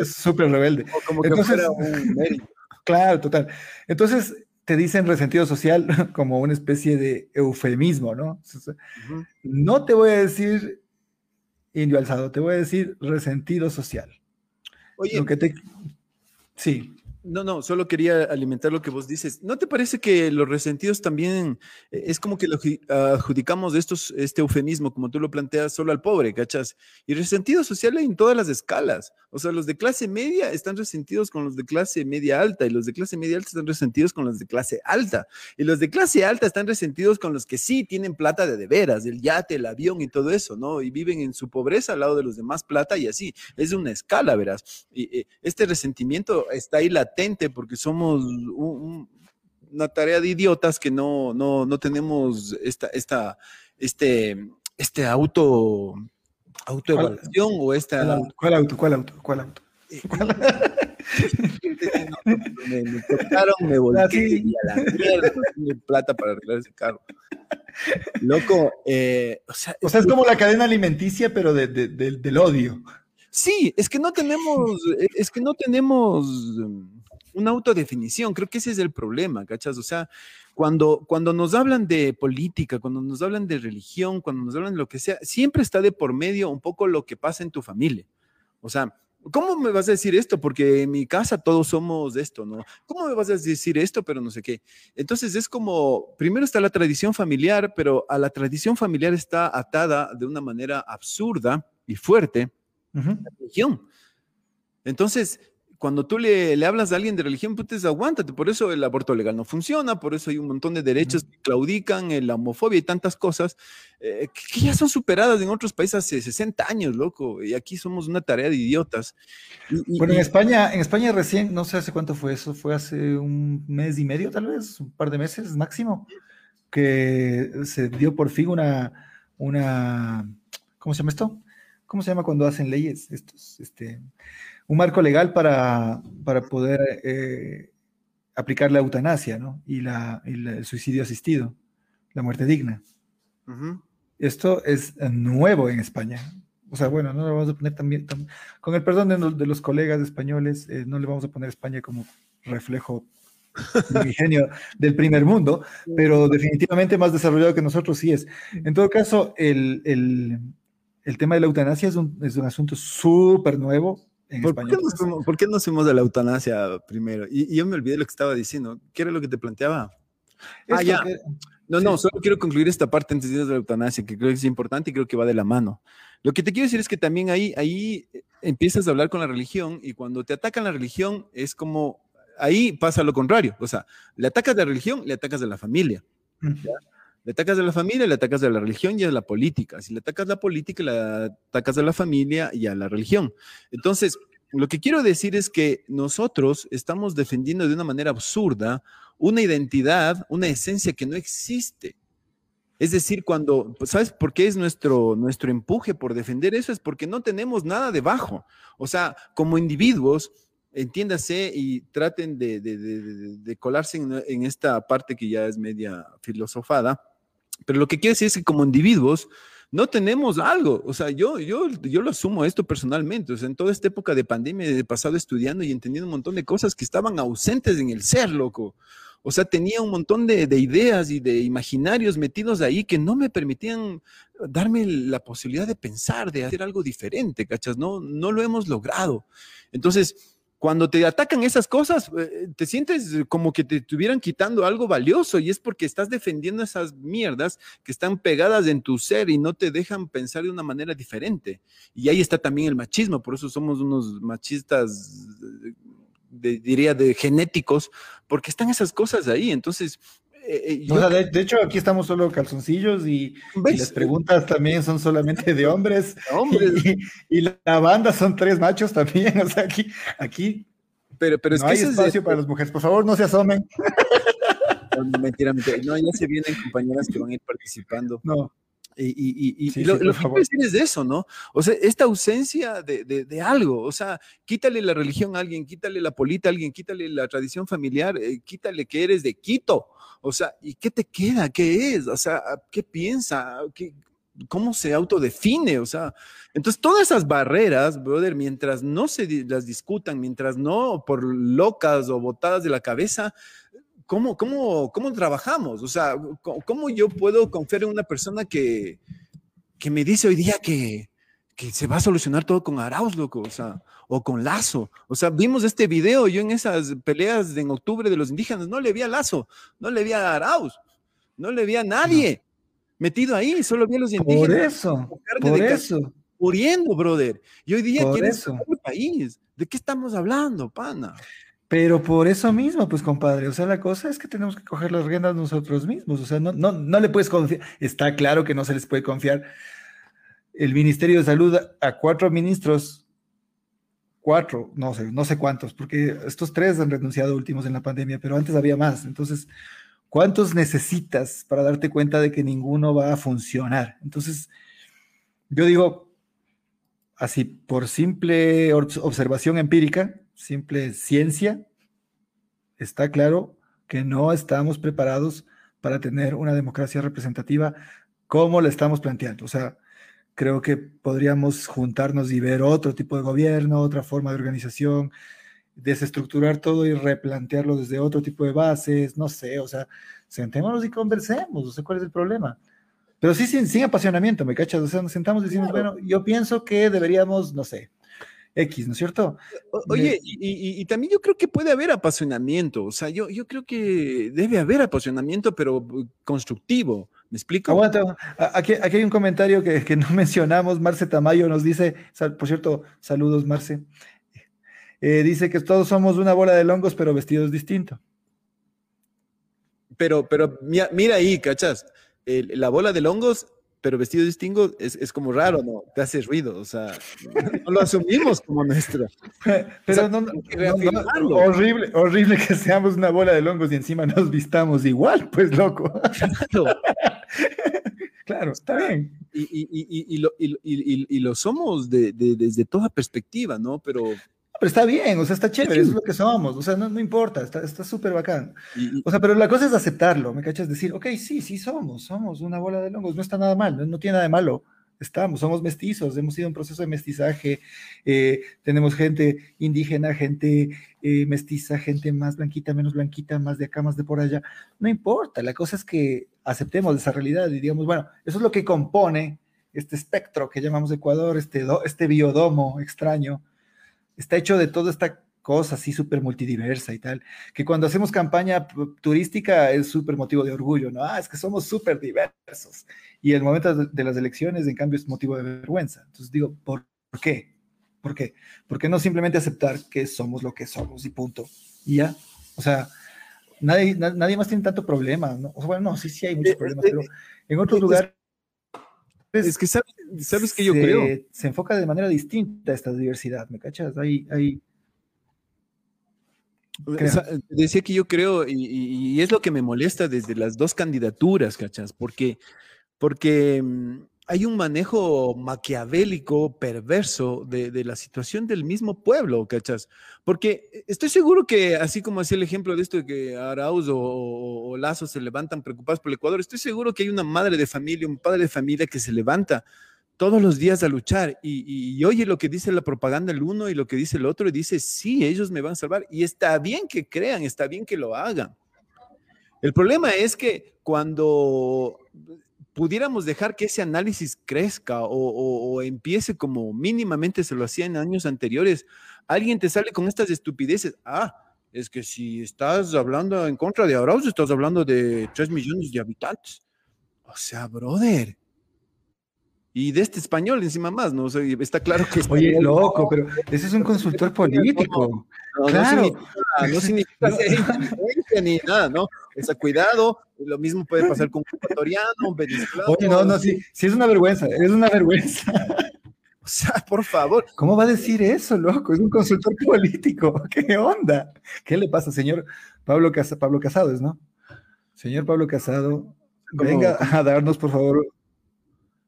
B: es súper rebelde. como que fuera un <laughs> Claro, total. Entonces, te dicen resentido social <laughs> como una especie de eufemismo, ¿no? No te voy a decir indio alzado, te voy a decir resentido social. Oye, que te... sí.
A: No, no, solo quería alimentar lo que vos dices. ¿No te parece que los resentidos también eh, es como que lo adjudicamos estos, este eufemismo, como tú lo planteas, solo al pobre, ¿cachas? Y resentido social hay en todas las escalas. O sea, los de clase media están resentidos con los de clase media alta y los de clase media alta están resentidos con los de clase alta. Y los de clase alta están resentidos con los que sí tienen plata de de veras, el yate, el avión y todo eso, ¿no? Y viven en su pobreza al lado de los demás plata y así. Es una escala, verás. Y, eh, este resentimiento está ahí latente porque somos una tarea de idiotas que no, no, no tenemos esta, esta, este, este auto, autoevaluación o esta...
B: ¿Cuál auto? ¿Cuál auto? ¿Cuál auto?
A: Eh, <laughs> me, me, tocaron, me volteé y a la mierda, no plata para arreglar ese carro. Loco, eh, o, sea,
B: o sea, es como la cadena alimenticia, pero de, de, del odio.
A: Sí, es que no tenemos, es que no tenemos una autodefinición. Creo que ese es el problema, ¿cachas? O sea, cuando, cuando nos hablan de política, cuando nos hablan de religión, cuando nos hablan de lo que sea, siempre está de por medio un poco lo que pasa en tu familia. O sea, ¿cómo me vas a decir esto? Porque en mi casa todos somos de esto, ¿no? ¿Cómo me vas a decir esto, pero no sé qué? Entonces es como, primero está la tradición familiar, pero a la tradición familiar está atada de una manera absurda y fuerte la religión. Entonces, cuando tú le, le, hablas a alguien de religión, pues aguántate. Por eso el aborto legal no funciona, por eso hay un montón de derechos que claudican, la homofobia y tantas cosas eh, que, ya son superadas en otros países hace 60 años, loco. Y aquí somos una tarea de idiotas.
B: bueno, en España, en España recién, no sé hace cuánto fue eso, fue hace un mes y medio, tal vez, un par de meses máximo, que se dio por fin una, una, ¿cómo se llama esto? ¿Cómo se llama cuando hacen leyes? Estos, este, un marco legal para, para poder eh, aplicar la eutanasia ¿no? y, la, el suicidio asistido, la muerte digna. Esto es nuevo en España. O sea, bueno, no le vamos a poner también, con el perdón de, los colegas españoles, eh, no le vamos a poner España como reflejo genio del primer mundo, pero definitivamente más desarrollado que nosotros sí es. En todo caso, el, el, el tema de la eutanasia es un, es un asunto súper nuevo. En
A: ¿Por,
B: España.
A: qué nos fuimos, por qué a la eutanasia primero? Y, y yo me olvidé lo que estaba diciendo. ¿Qué era lo que te planteaba? Ah, ya.
B: que-
A: No, no, solo quiero concluir esta parte antes de la eutanasia, que creo que es importante y creo que va de la mano. Lo que te quiero decir es que también ahí, ahí eh, empiezas a hablar con la religión y cuando te atacan la religión es como, ahí pasa lo contrario. O sea, le atacas a la religión, le atacas a la familia. ¿ya? Le atacas a la familia, le atacas a la religión y a la política. Si le atacas a la política, le atacas a la familia y a la religión. Entonces, lo que quiero decir es que nosotros estamos defendiendo de una manera absurda una identidad, una esencia que no existe. Es decir, cuando, pues, ¿sabes por qué es nuestro, nuestro empuje por defender eso? Es porque no tenemos nada debajo. O sea, como individuos, entiéndase y traten de, de- de- de- de colarse en esta parte que ya es media filosofada, pero lo que quiero decir es que como individuos no tenemos algo. O sea, yo, yo, yo lo asumo esto personalmente. O en toda esta época de pandemia he pasado estudiando y entendiendo un montón de cosas que estaban ausentes en el ser, loco. O sea, tenía un montón de, de ideas y de imaginarios metidos ahí que no me permitían darme la posibilidad de pensar, de hacer algo diferente, ¿cachas? No, no lo hemos logrado. Entonces, cuando te atacan esas cosas, eh, te sientes como que te estuvieran quitando algo valioso y es porque estás defendiendo esas mierdas que están pegadas en tu ser y no te dejan pensar de una manera diferente. Y ahí está también el machismo, por eso somos unos machistas, eh, diría, de genéticos, porque están esas cosas ahí. Entonces, eh, eh, yo-
B: O sea, de, de hecho, aquí estamos solo calzoncillos y, las preguntas también son solamente de hombres.
A: Hombre, <laughs>
B: Y, y la banda son tres machos también. <laughs> O sea, aquí, aquí
A: pero, pero es
B: no
A: que
B: hay
A: es
B: espacio para las mujeres. Por favor, no se asomen.
A: No, mentira, mentira. No, ya se vienen compañeras que van a ir participando.
B: No.
A: Y, y- y- lo,
B: sí,
A: lo que quiero decir es de eso, ¿no? O sea, esta ausencia de, de- de algo, o sea, quítale la religión a alguien, quítale la política a alguien, quítale la tradición familiar, eh, quítale que eres de Quito, o sea, ¿y qué te queda? ¿Qué es? O sea, ¿qué piensa? ¿Qué, ¿Cómo se autodefine? O sea, entonces todas esas barreras, brother, mientras no se las discutan, mientras no por locas o botadas de la cabeza, ¿cómo, cómo, cómo trabajamos? O sea, ¿cómo, cómo yo puedo confiar en una persona que, que me dice hoy día que, que se va a solucionar todo con Arauz, loco? O sea, o con Lazo. O sea, vimos este video, yo en esas peleas de en octubre de los indígenas, no le vi a Lazo, no le vi a Arauz, no le vi a nadie metido ahí, solo vi a los
B: Por
A: indígenas
B: eso, por
A: de ca-
B: eso.
A: muriendo, brother. Y hoy día
B: Por
A: quieren
B: eso.
A: el país. ¿De qué estamos hablando, pana?
B: Pero por eso mismo, pues compadre, o sea, la cosa es que tenemos que coger las riendas nosotros mismos, o sea, no, no, no le puedes confiar, está claro que no se les puede confiar el Ministerio de Salud a cuatro ministros, cuatro, no sé, no sé cuántos, porque estos tres han renunciado últimos en la pandemia, pero antes había más, entonces, ¿cuántos necesitas para darte cuenta de que ninguno va a funcionar? Entonces, yo digo, así, por simple obs- observación empírica, simple ciencia, está claro que no estamos preparados para tener una democracia representativa como la estamos planteando. O sea, creo que podríamos juntarnos y ver otro tipo de gobierno, otra forma de organización, desestructurar todo y replantearlo desde otro tipo de bases, no sé, o sea, sentémonos y conversemos, no sé cuál es el problema. Pero sí sin, sin apasionamiento, ¿me cachas? O sea, nos sentamos y decimos,
A: Claro.
B: bueno, yo pienso que deberíamos, no sé, X, ¿no es cierto?
A: O- Oye, y, y- y también yo creo que puede haber apasionamiento, o sea, yo, yo creo que debe haber apasionamiento, pero constructivo, ¿me explico?
B: Aguanta, aquí, aquí hay un comentario que, que no <laughs> mencionamos, Marce Tamayo nos dice, por cierto, saludos Marce, Eh, dice que todos somos una bola de longos pero vestidos distinto.
A: Pero, pero mira, mira ahí, ¿cachas? La bola de hongos, pero vestido distingo, es, es como raro, ¿no? Te hace ruido, o sea, no lo asumimos como nuestro. <laughs>
B: Pero
A: sea,
B: no, no- no- horrible, horrible que seamos una bola de longos y encima nos vistamos igual, pues loco. <laughs>
A: Claro. <laughs>
B: claro, está bien.
A: Y, y- y- y- lo, y- y- y- y lo somos de- de- desde toda perspectiva, ¿no? Pero
B: Pero está bien, o sea, está chévere, eso es lo que somos, o sea, no, no importa, está está súper bacán. O sea, pero la cosa es aceptarlo, ¿me cachas? Decir, ok, sí, sí somos, somos una bola de longos, no está nada mal, no, no tiene nada de malo estamos, somos mestizos, hemos sido un proceso de mestizaje, eh, tenemos gente indígena, gente eh, mestiza, gente más blanquita, menos blanquita, más de acá, más de por allá, no importa, la cosa es que aceptemos esa realidad y digamos, bueno, eso es lo que compone este espectro que llamamos Ecuador, este, este biodomo extraño, está hecho de toda esta cosa así súper multidiversa y tal, que cuando hacemos campaña turística es súper motivo de orgullo, ¿no? Ah, es que somos súper diversos. Y el momento de las elecciones, en cambio, es motivo de vergüenza. Entonces digo, ¿por qué? ¿Por qué? ¿Por qué no simplemente aceptar que somos lo que somos y punto? Y ya, o sea, nadie, nadie más tiene tanto problema, ¿no? O sea, bueno, no, sí, sí hay muchos eh, problemas, eh, pero en otros lugares...
A: Es que sabes, sabes que yo creo.
B: Se enfoca de manera distinta esta diversidad, ¿me cachas? Hay, hay,
A: Decía que yo creo, y, es lo que me molesta desde las dos candidaturas, ¿cachas? Porque, porque mm, hay un manejo maquiavélico, perverso de, la situación del mismo pueblo, ¿cachas? Porque estoy seguro que, así como hacía el ejemplo de esto de que Arauz o, o, Lazo se levantan preocupados por el Ecuador, estoy seguro que hay una madre de familia, un padre de familia que se levanta todos los días a luchar y, oye lo que dice la propaganda el uno y lo que dice el otro y dice, sí, ellos me van a salvar. Y está bien que crean, está bien que lo hagan. El problema es que cuando pudiéramos dejar que ese análisis crezca o, empiece como mínimamente se lo hacía en años anteriores, alguien te sale con estas estupideces. Ah, es que si estás hablando en contra de Arauz, estás hablando de 3 millones de habitantes. O sea, brother, y de este español encima más, ¿no? está claro que... <laughs>
B: Oye, loco, pero ese es un consultor político.
A: No, claro. no significa, <laughs> no ni nada, ¿no? O sea, cuidado, lo mismo puede pasar con un ecuatoriano, un venezolano.
B: Oye, no, no, sí, sí es una vergüenza, es una vergüenza. <laughs>
A: O sea, por favor.
B: ¿Cómo va a decir eso, loco? Es un consultor político. ¿Qué onda? ¿Qué le pasa, señor Pablo, Pablo Casado, ¿no? Señor Pablo Casado, venga a darnos, por favor,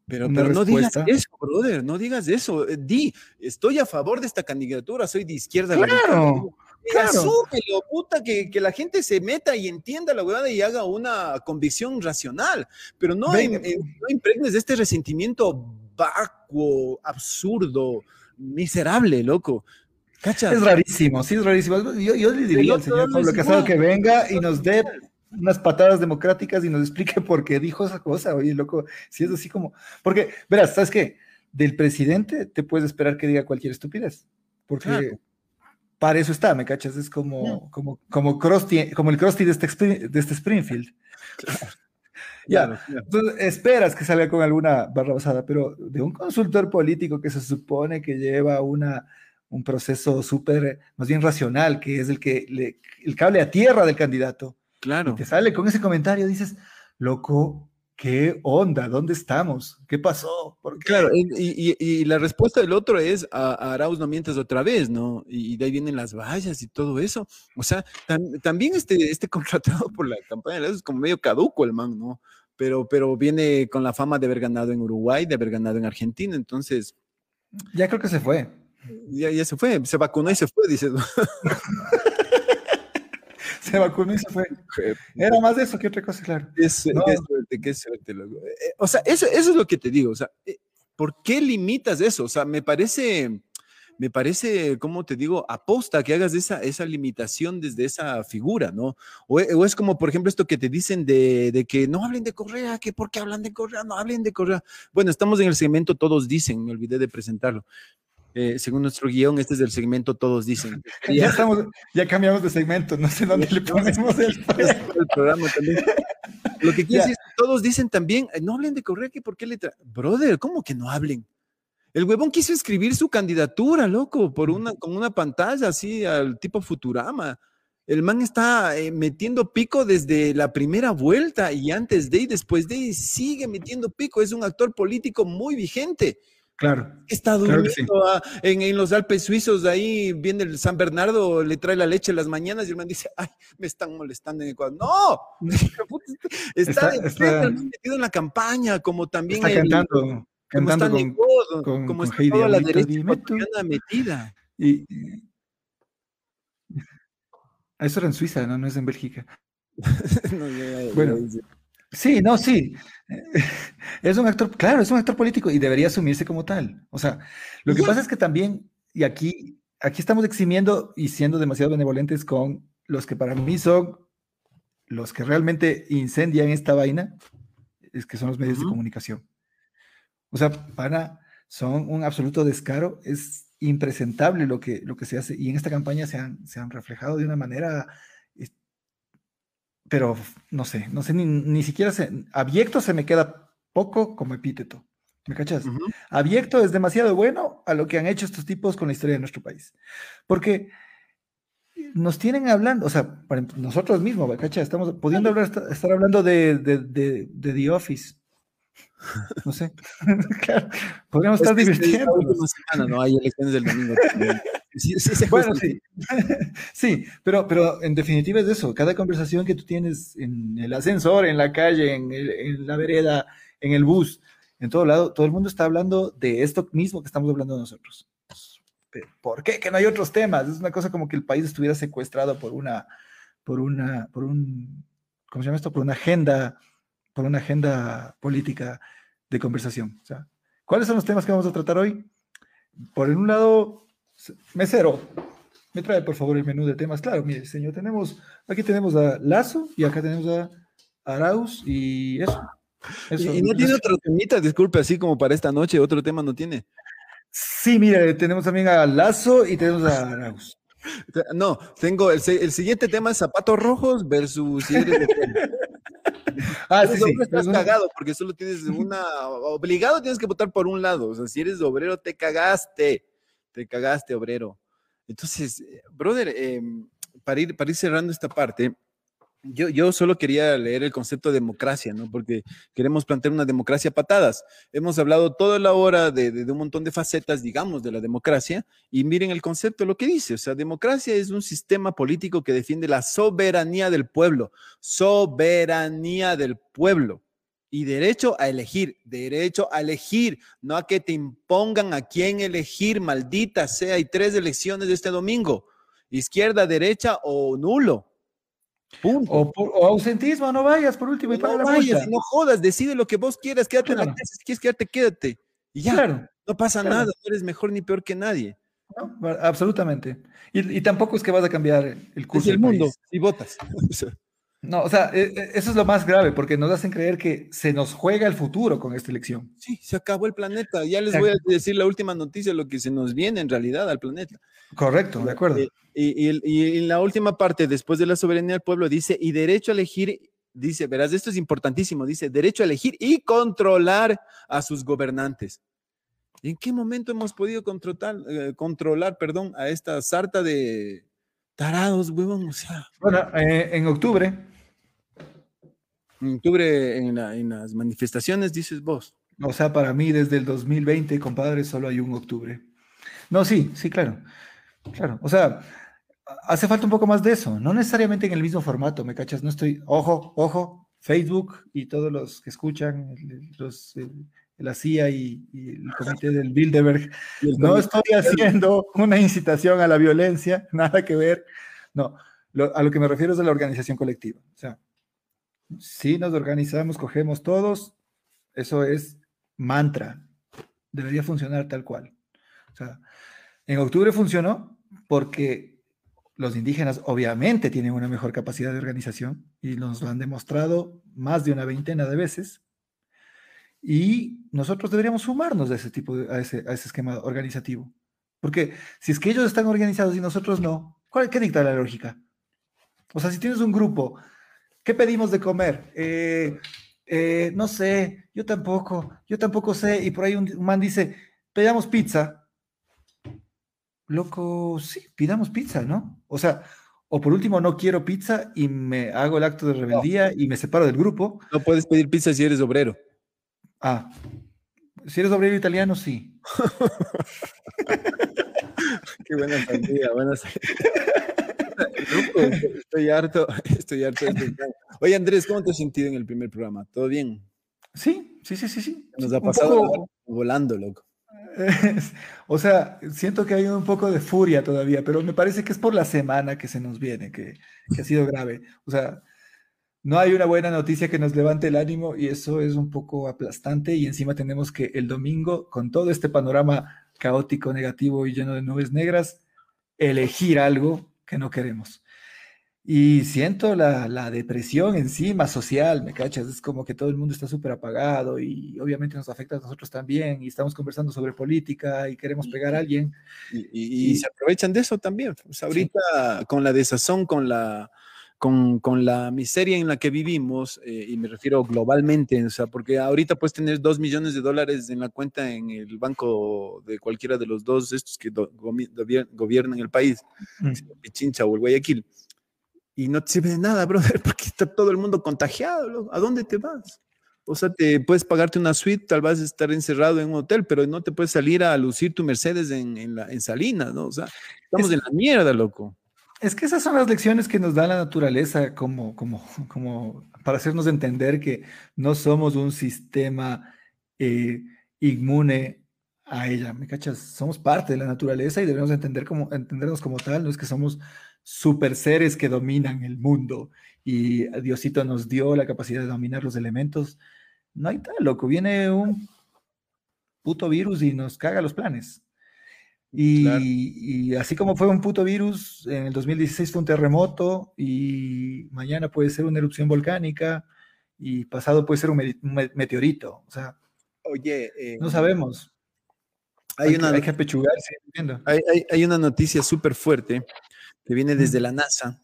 A: pero, no digas eso, brother, no digas eso. Eh, di, estoy a favor de esta candidatura, soy de izquierda.
B: Claro,
A: claro. Asúmelo, puta, que, que, la gente se meta y entienda la verdad y haga una convicción racional. Pero no, impregnes de este resentimiento vacuo, absurdo, miserable, loco. ¿Cachas?
B: Es rarísimo, sí, es rarísimo. Yo, yo le diría al señor Pablo Casado que venga y nos dé unas patadas democráticas y nos explique por qué dijo esa cosa, oye, loco, si es así como, porque, verás, ¿sabes qué? Del presidente te puedes esperar que diga cualquier estupidez, porque para eso está, ¿me cachas? Es como, como, como, como el Krusty de este, de este Springfield. <laughs> Ya, entonces esperas que salga con alguna barra basada, pero de un consultor político que se supone que lleva una, un proceso súper, más bien racional, que es el que le, el cable a tierra del candidato,
A: Claro.
B: te sale con ese comentario, dices, loco, ¿qué onda? ¿Dónde estamos? ¿Qué pasó?
A: Claro, y, la respuesta del otro es, a, Arauz no mientes otra vez, ¿no? Y, de ahí vienen las vallas y todo eso. O sea, también este, este <laughs> contratado por la campaña es como medio caduco el man, ¿no? Pero, pero viene con la fama de haber ganado en Uruguay, de haber ganado en Argentina, entonces...
B: Ya creo que se fue.
A: Ya, ya se fue, se vacunó y se fue, dices. <laughs>
B: se vacunó y se fue. Era más de eso que otra cosa, claro.
A: Qué, suerte, qué suerte, loco. Eh, o sea, eso, eso es lo que te digo. O sea, eh, ¿por qué limitas eso? O sea, me parece, me parece, como te digo, aposta que hagas esa, esa limitación desde esa figura, ¿no? O, o, es como, por ejemplo, esto que te dicen de, de, que no hablen de Correa, que por qué hablan de Correa, no hablen de Correa. Bueno, estamos en el segmento Todos Dicen, me olvidé de presentarlo. Eh, según nuestro guion, este es el segmento Todos Dicen. <laughs>
B: Ya, estamos, ya cambiamos de segmento, no sé dónde le ponemos <laughs> el,
A: programa también. Lo que quiere decir es todos dicen también, no hablen de Correa, que por qué le Brother, ¿cómo que no hablen? El huevón quiso escribir su candidatura, loco, por una, con una pantalla así al tipo Futurama. El man está eh, metiendo pico desde la primera vuelta y antes de y después de y sigue metiendo pico. Es un actor político muy vigente.
B: Claro.
A: Está durmiendo en, los Alpes suizos, ahí viene el San Bernardo, le trae la leche en las mañanas y el man dice, ay, me están molestando en Ecuador. ¡No! <laughs> está, metido en la campaña, como también.
B: Está cantando, cantando con,
A: como está toda la derecha metida.
B: Y, <laughs> Eso era en Suiza, no, no es en Bélgica. <laughs> bueno. Sí, no, sí. Es un actor, claro, es un actor político y debería asumirse como tal. O sea, lo que pasa es que también, y aquí, aquí estamos eximiendo y siendo demasiado benevolentes con los que para mí son los que realmente incendian esta vaina, es que son los medios de comunicación. O sea, para, son un absoluto descaro, es impresentable lo que, lo que se hace y en esta campaña se han, se han reflejado de una manera pero no sé, no sé, ni, ni siquiera se, abyecto se me queda poco como epíteto. ¿Me cachas? Abyecto es demasiado bueno a lo que han hecho estos tipos con la historia de nuestro país. Porque nos tienen hablando, o sea, nosotros mismos, ¿me cachas? Estamos pudiendo hablar, estar hablando de, de, de, de The Office. No sé. <laughs> claro, podríamos estar divirtiendo.
A: No hay elecciones del domingo. <laughs>
B: Sí, bueno, sí. <laughs> sí, pero, pero en definitiva es eso. Cada conversación que tú tienes en el ascensor, en la calle, en, la vereda, en el bus, en todo lado, todo el mundo está hablando de esto mismo que estamos hablando nosotros. ¿Por qué? Que no hay otros temas. Es una cosa como que el país estuviera secuestrado por una, por una, por un, ¿cómo se llama esto? Por una agenda, por una agenda política de conversación. O sea, ¿cuáles son los temas que vamos a tratar hoy? Por un lado, Mesero, me trae por favor el menú de temas. Claro, mire, señor, tenemos, aquí tenemos a Lazo y acá tenemos a Arauz y eso.
A: ¿Y no tiene otro temita, disculpe, así como para esta noche, otro tema no tiene?
B: Sí, mire, tenemos también a Lazo y tenemos a Arauz.
A: No, tengo el, el siguiente tema es zapatos rojos versus <laughs> Ah, sí, sí. Estás cagado porque solo tienes una. Obligado tienes que votar por un lado. O sea, si eres obrero, te cagaste te cagaste, obrero. Entonces, eh, brother, em, para, ir, para ir cerrando esta parte, yo, yo, solo quería leer el concepto de democracia, ¿no? Porque queremos plantear una democracia patadas. Hemos hablado toda la hora de, de, un montón de facetas, digamos, de la democracia, y miren el concepto, lo que dice. O sea, democracia es un sistema político que defiende la soberanía del pueblo. Soberanía del pueblo y derecho a elegir, derecho a elegir, no a que te impongan a quién elegir, maldita sea. Hay tres elecciones de este domingo, izquierda, derecha o nulo.
B: Punto. O, ausentismo, no vayas por último y
A: no vayas, no jodas, decide lo que vos quieras, quédate en la casa, si quieres quedarte, quédate. Y ya, no pasa nada, no eres mejor ni peor que nadie.
B: No, absolutamente. Y, tampoco es que vas a cambiar el curso
A: del mundo si votas. <laughs>
B: No, o sea, e, e, eso es lo más grave, porque nos hacen creer que se nos juega el futuro con esta elección.
A: Sí, se acabó el planeta. Ya les voy a decir la última noticia, lo que se nos viene en realidad al planeta.
B: Correcto, de acuerdo.
A: Eh, y, en la última parte, después de la soberanía del pueblo, dice, y derecho a elegir, dice, verás, esto es importantísimo, dice, derecho a elegir y controlar a sus gobernantes. ¿En qué momento hemos podido controlar, eh, controlar perdón, a esta sarta de tarados, huevón? O sea.
B: Bueno, eh, en octubre
A: en octubre, en, las manifestaciones, dices vos.
B: O sea, para mí desde el 2020, compadre, solo hay un octubre. No, sí, sí, claro. Claro. O sea, hace falta un poco más de eso. No necesariamente en el mismo formato, ¿me cachas? No estoy, ojo, ojo, Facebook y todos los que escuchan, los, la CIA y, el comité del Bilderberg. No estoy haciendo una incitación a la violencia, <laughs> nada que ver. No, a lo que me refiero es a la organización colectiva. O sea, si nos organizamos, cogemos todos, eso es mantra. Debería funcionar tal cual. O sea, en octubre funcionó porque los indígenas obviamente tienen una mejor capacidad de organización y nos lo han demostrado más de una veintena de veces. Y nosotros deberíamos sumarnos a ese tipo a ese, a ese esquema organizativo. Porque si es que ellos están organizados y nosotros no, ¿cuál, ¿qué dicta la lógica? O sea, si tienes un grupo ¿Qué pedimos de comer? Eh, eh, no sé, yo tampoco, yo tampoco sé. Y por ahí un, man dice, pedamos pizza. Loco, sí, pidamos pizza, ¿no? O sea, o por último, no quiero pizza y me hago el acto de rebeldía y me separo del grupo.
A: No puedes pedir pizza si eres obrero.
B: Ah, si eres obrero italiano, sí. <laughs>
A: Qué buena sandía, buena <laughs> estoy harto, estoy harto. <laughs> Oye, Andrés, ¿cómo te has sentido en el primer programa? ¿Todo bien?
B: Sí, sí, sí, sí, sí.
A: Nos ha pasado volando, loco. <laughs>
B: o sea, siento que hay un poco de furia todavía, pero me parece que es por la semana que se nos viene, que, ha sido grave. O sea, no hay una buena noticia que nos levante el ánimo y eso es un poco aplastante y encima tenemos que el domingo, con todo este panorama caótico, negativo y lleno de nubes negras, elegir algo que no queremos. Y siento la, la, depresión encima social, ¿me cachas? Es como que todo el mundo está súper apagado y obviamente nos afecta a nosotros también y estamos conversando sobre política y queremos pegar a alguien.
A: Y, y, y se aprovechan de eso también. Pues ahorita sí. con la desazón, con la, con, con, la miseria en la que vivimos, eh, y me refiero globalmente, o sea, porque ahorita puedes tener dos millones de dólares en la cuenta en el banco de cualquiera de los dos estos que do, gobiernan el país, mm. Pichincha o el Guayaquil y no te sirve de nada, <laughs> brother, porque está todo el mundo contagiado. ¿A dónde te vas? O sea, te puedes pagarte una suite, tal vez estar encerrado en un hotel, pero no te puedes salir a lucir tu Mercedes en, en, la, en Salinas, ¿no? O sea, estamos es, en la mierda, loco.
B: Es que esas son las lecciones que nos da la naturaleza como, como, como para hacernos entender que no somos un sistema eh, inmune a ella, ¿me cachas? Somos parte de la naturaleza y debemos entender como, entendernos como tal, no es que somos super seres que dominan el mundo y Diosito nos dio la capacidad de dominar los elementos. No hay tal, loco. Viene un puto virus y nos caga los planes. Y, claro. y, así como fue un puto virus, en el 2016 fue un terremoto y mañana puede ser una erupción volcánica y pasado puede ser un, me un meteorito. O sea,
A: oye, eh,
B: no sabemos.
A: Hay, hay, una,
B: que, hay que apechugarse.
A: Hay, hay, hay una noticia súper fuerte que viene desde la NASA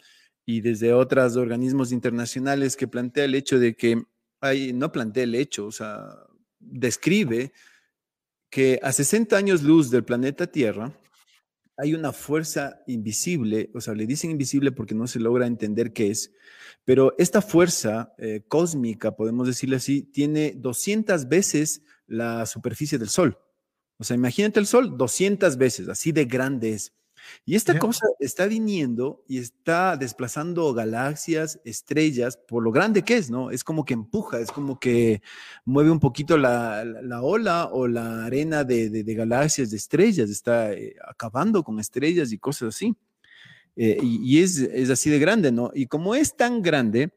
A: y desde otros organismos internacionales que plantea el hecho de que hay, no plantea el hecho, o sea, describe que a 60 años luz del planeta Tierra hay una fuerza invisible, o sea, le dicen invisible porque no se logra entender qué es, pero esta fuerza eh, cósmica, podemos decirle así, tiene 200 veces la superficie del Sol. O sea, imagínate el Sol 200 veces, así de grande es. Y esta yeah. cosa está viniendo y está desplazando galaxias, estrellas, por lo grande que es, ¿no? Es como que empuja, es como que mueve un poquito la, la, la ola o la arena de, de, de, galaxias, de estrellas, está eh, acabando con estrellas y cosas así. Eh, y, y es, es así de grande, ¿no? Y como es tan grande,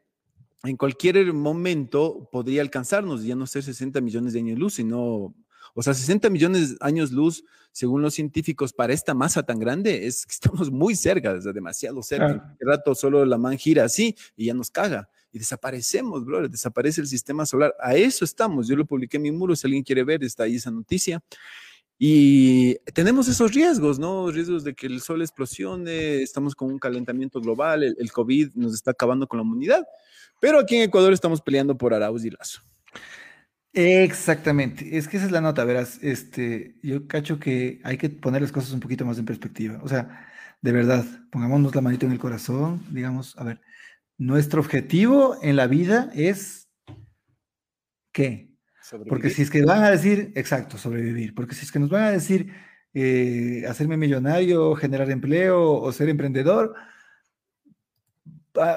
A: en cualquier momento podría alcanzarnos, ya no ser 60 millones de años luz, sino o sea, 60 millones de años luz, según los científicos, para esta masa tan grande, es que estamos muy cerca, o sea, demasiado cerca. Claro. El rato solo la man gira así y ya nos caga. Y desaparecemos, bro, desaparece el sistema solar. A eso estamos. Yo lo publiqué en mi muro, si alguien quiere ver, está ahí esa noticia. Y tenemos esos riesgos, ¿no? Riesgos de que el sol explosione, estamos con un calentamiento global, el, el COVID nos está acabando con la humanidad. Pero aquí en Ecuador estamos peleando por Arauz y Lazo.
B: Exactamente, es que esa es la nota, verás, este, yo cacho que hay que poner las cosas un poquito más en perspectiva, o sea, de verdad, pongámonos la manito en el corazón, digamos, a ver, nuestro objetivo en la vida es, ¿qué? Sobrevivir. Porque si es que van a decir, exacto, sobrevivir, porque si es que nos van a decir eh, hacerme millonario, generar empleo o ser emprendedor,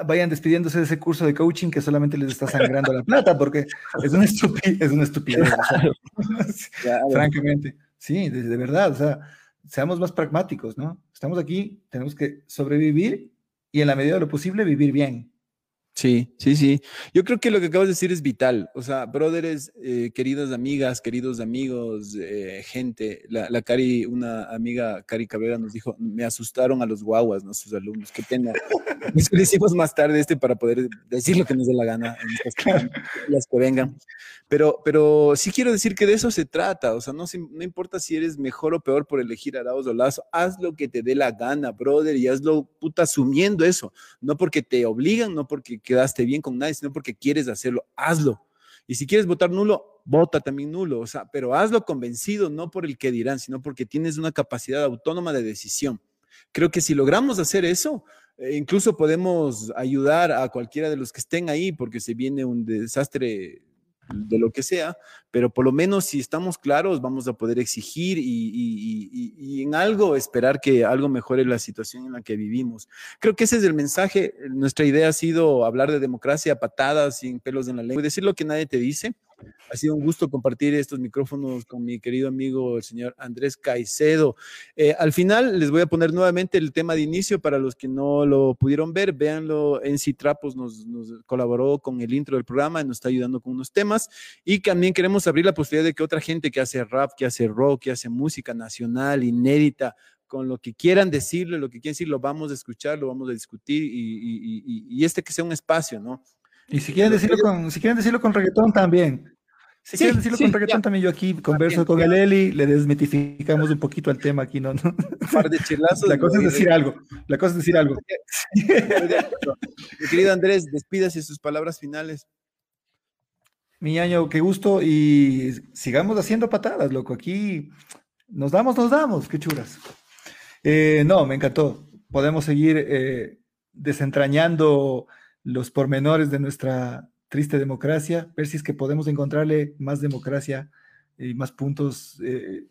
B: vayan despidiéndose de ese curso de coaching que solamente les está sangrando la plata, porque es una estupidez, es una estupidez <laughs> claro. francamente. Sí, de, de, verdad, o sea, seamos más pragmáticos, ¿no? Estamos aquí, tenemos que sobrevivir y en la medida de lo posible vivir bien.
A: Sí, sí, sí. Yo creo que lo que acabas de decir es vital. O sea, brothers, eh, queridas amigas, queridos amigos, eh, gente. La, la, Cari, una amiga, Cari Cabrera, nos dijo, me asustaron a los guaguas, ¿no? Sus alumnos. Qué pena. <laughs> Nos lo hicimos más tarde este para poder decir lo que nos dé la gana en estas las que vengan. Pero, pero sí quiero decir que de eso se trata. O sea, no, no importa si eres mejor o peor por elegir a Arauz o Lazo. Haz lo que te dé la gana, brother, y hazlo puta asumiendo eso. No porque te obligan, no porque quedaste bien con nadie, sino porque quieres hacerlo, hazlo. Y si quieres votar nulo, vota también nulo, o sea, pero hazlo convencido, no por el que dirán, sino porque tienes una capacidad autónoma de decisión. Creo que si logramos hacer eso, eh, incluso podemos ayudar a cualquiera de los que estén ahí, porque se viene un desastre de lo que sea, pero por lo menos si estamos claros vamos a poder exigir y, y, y, en algo esperar que algo mejore la situación en la que vivimos. Creo que ese es el mensaje. Nuestra idea ha sido hablar de democracia, patadas, sin pelos en la lengua, decir lo que nadie te dice, Ha sido un gusto compartir estos micrófonos con mi querido amigo, el señor Andrés Caicedo. Eh, al final les voy a poner nuevamente el tema de inicio para los que no lo pudieron ver. Véanlo, en Citrapos nos, nos colaboró con el intro del programa, nos está ayudando con unos temas y también queremos abrir la posibilidad de que otra gente que hace rap, que hace rock, que hace música nacional, inédita, con lo que quieran decirle, lo que quieran decir, lo vamos a escuchar, lo vamos a discutir y, y, y, y este que sea un espacio, ¿no?
B: Y si quieren decirlo con, si quieren decirlo con reggaetón también. Si
A: Sí,
B: quieren decirlo
A: sí,
B: con reggaetón
A: ya.
B: también, yo aquí converso con el Eli, le desmitificamos un poquito el tema aquí, ¿no? no. <laughs>
A: Un par de chelazos.
B: La cosa es decir algo, la cosa es decir algo. <laughs>
A: Mi querido Andrés, despídase sus palabras finales.
B: Mi año, qué gusto y sigamos haciendo patadas, loco. Aquí nos damos, nos damos, qué churas. Eh, no, me encantó. Podemos seguir eh, desentrañando los pormenores de nuestra triste democracia, ver si es que podemos encontrarle más democracia y más puntos eh,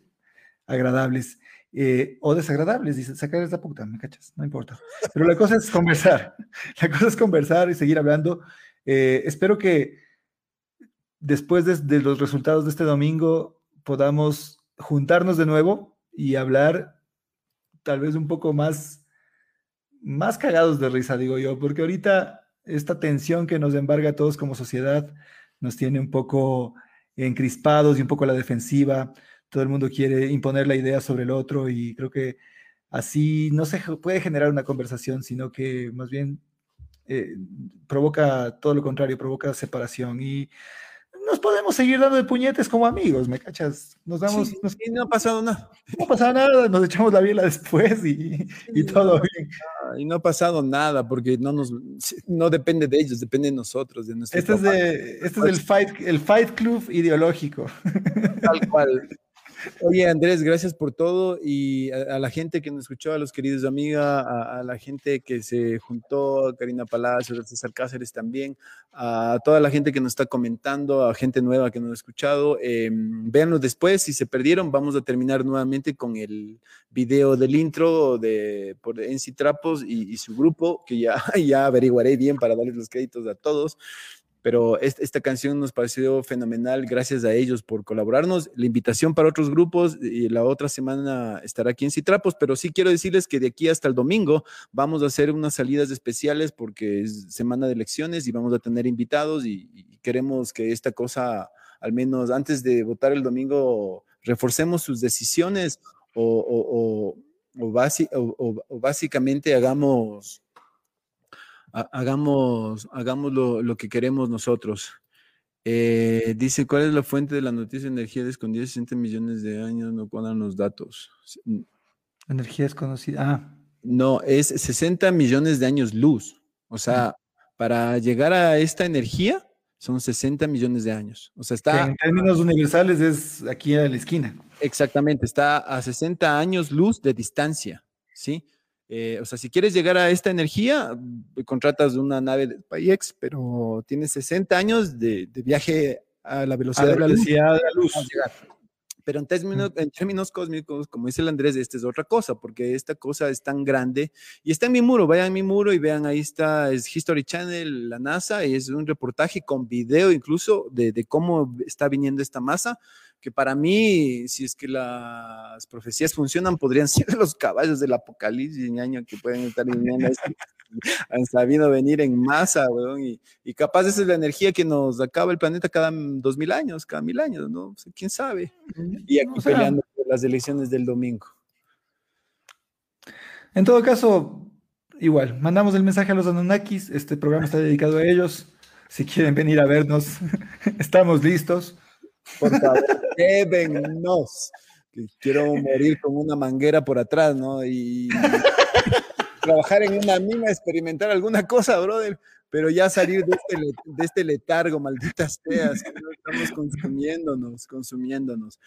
B: agradables eh, o desagradables, dice, sacar esta puta, me cachas, no importa. Pero la cosa es conversar, <laughs> la cosa es conversar y seguir hablando. Eh, espero que después de, de los resultados de este domingo podamos juntarnos de nuevo y hablar tal vez un poco más, más cagados de risa, digo yo, porque ahorita esta tensión que nos embarga a todos como sociedad nos tiene un poco encrispados y un poco a la defensiva. Todo el mundo quiere imponer la idea sobre el otro y creo que así no se puede generar una conversación, sino que más bien eh, provoca todo lo contrario, provoca separación y nos podemos seguir dando de puñetes como amigos, ¿me cachas? Nos damos,
A: Sí,
B: nos-
A: y no ha pasado nada.
B: no pasa nada, nos echamos la biela después y, y todo bien.
A: Y no ha pasado nada porque no nos no depende de ellos, depende de nosotros, de nuestro
B: Este es,
A: trabajo,
B: de, este es el, fight, el Fight Club ideológico.
A: tal cual. Oye, Andrés, gracias por todo y a, la gente que nos escuchó, a los queridos amigas, a, la gente que se juntó, a Karina Palacios, César Cáceres también, a toda la gente que nos está comentando, a gente nueva que nos ha escuchado. Eh, véanlo después, si se perdieron, vamos a terminar nuevamente con el video del intro de por NC Trapos y, y su grupo, que ya, <laughs> ya averiguaré bien para darles los créditos a todos. Pero est- esta canción nos pareció fenomenal, gracias a ellos por colaborarnos. La invitación para otros grupos y la otra semana estará aquí en Citrapos, pero sí quiero decirles que de aquí hasta el domingo vamos a hacer unas salidas especiales porque es semana de elecciones y vamos a tener invitados y, y queremos que esta cosa, al menos antes de votar el domingo, reforcemos sus decisiones o, o- o- o básicamente hagamos ha- hagamos, hagamos lo, lo que queremos nosotros. Eh, dice, ¿cuál es la fuente de la noticia de energía escondida 60 millones de años? No cuadran los datos.
B: Energía desconocida. Ah,
A: No, es 60 millones de años luz. O sea, para llegar a esta energía son 60 millones de años. O sea, está
B: en términos universales es aquí a la esquina.
A: Exactamente, está a 60 años luz de distancia, ¿sí? Eh, o sea, si quieres llegar a esta energía, mm, contratas una nave de SpaceX, pero tienes 60 años de, de viaje a la
B: A
A: velocidad
B: la
A: de la luz.
B: de la luz.
A: llegar. Pero en términos, en términos cósmicos, como dice el Andrés, esta es otra cosa, porque esta cosa es tan grande y está en mi muro. Vayan a mi muro y vean, ahí está, es History Channel, la NASA, y es un reportaje con video incluso de, de cómo está viniendo esta masa, que para mí, si es que las profecías funcionan, podrían <laughs> ser los caballos del apocalipsis, ñaño, que pueden estar viniendo. esto. <laughs> Han sabido venir en masa, weón, y, y capaz esa es la energía que nos acaba el planeta cada dos mil años, cada mil años, ¿no? O sea, ¿Quién sabe? Y aquí
B: O sea,
A: peleando por las elecciones del domingo.
B: En todo caso, igual, mandamos el mensaje a los Anunnakis. Este programa está dedicado a ellos. Si quieren venir a vernos, <laughs> estamos listos.
A: Por favor, <laughs> quiero morir con una manguera por atrás, ¿no? Y trabajar en una mina, experimentar alguna cosa, brother. Pero ya salir de este, este letargo, malditas seas, que no estamos consumiéndonos, consumiéndonos.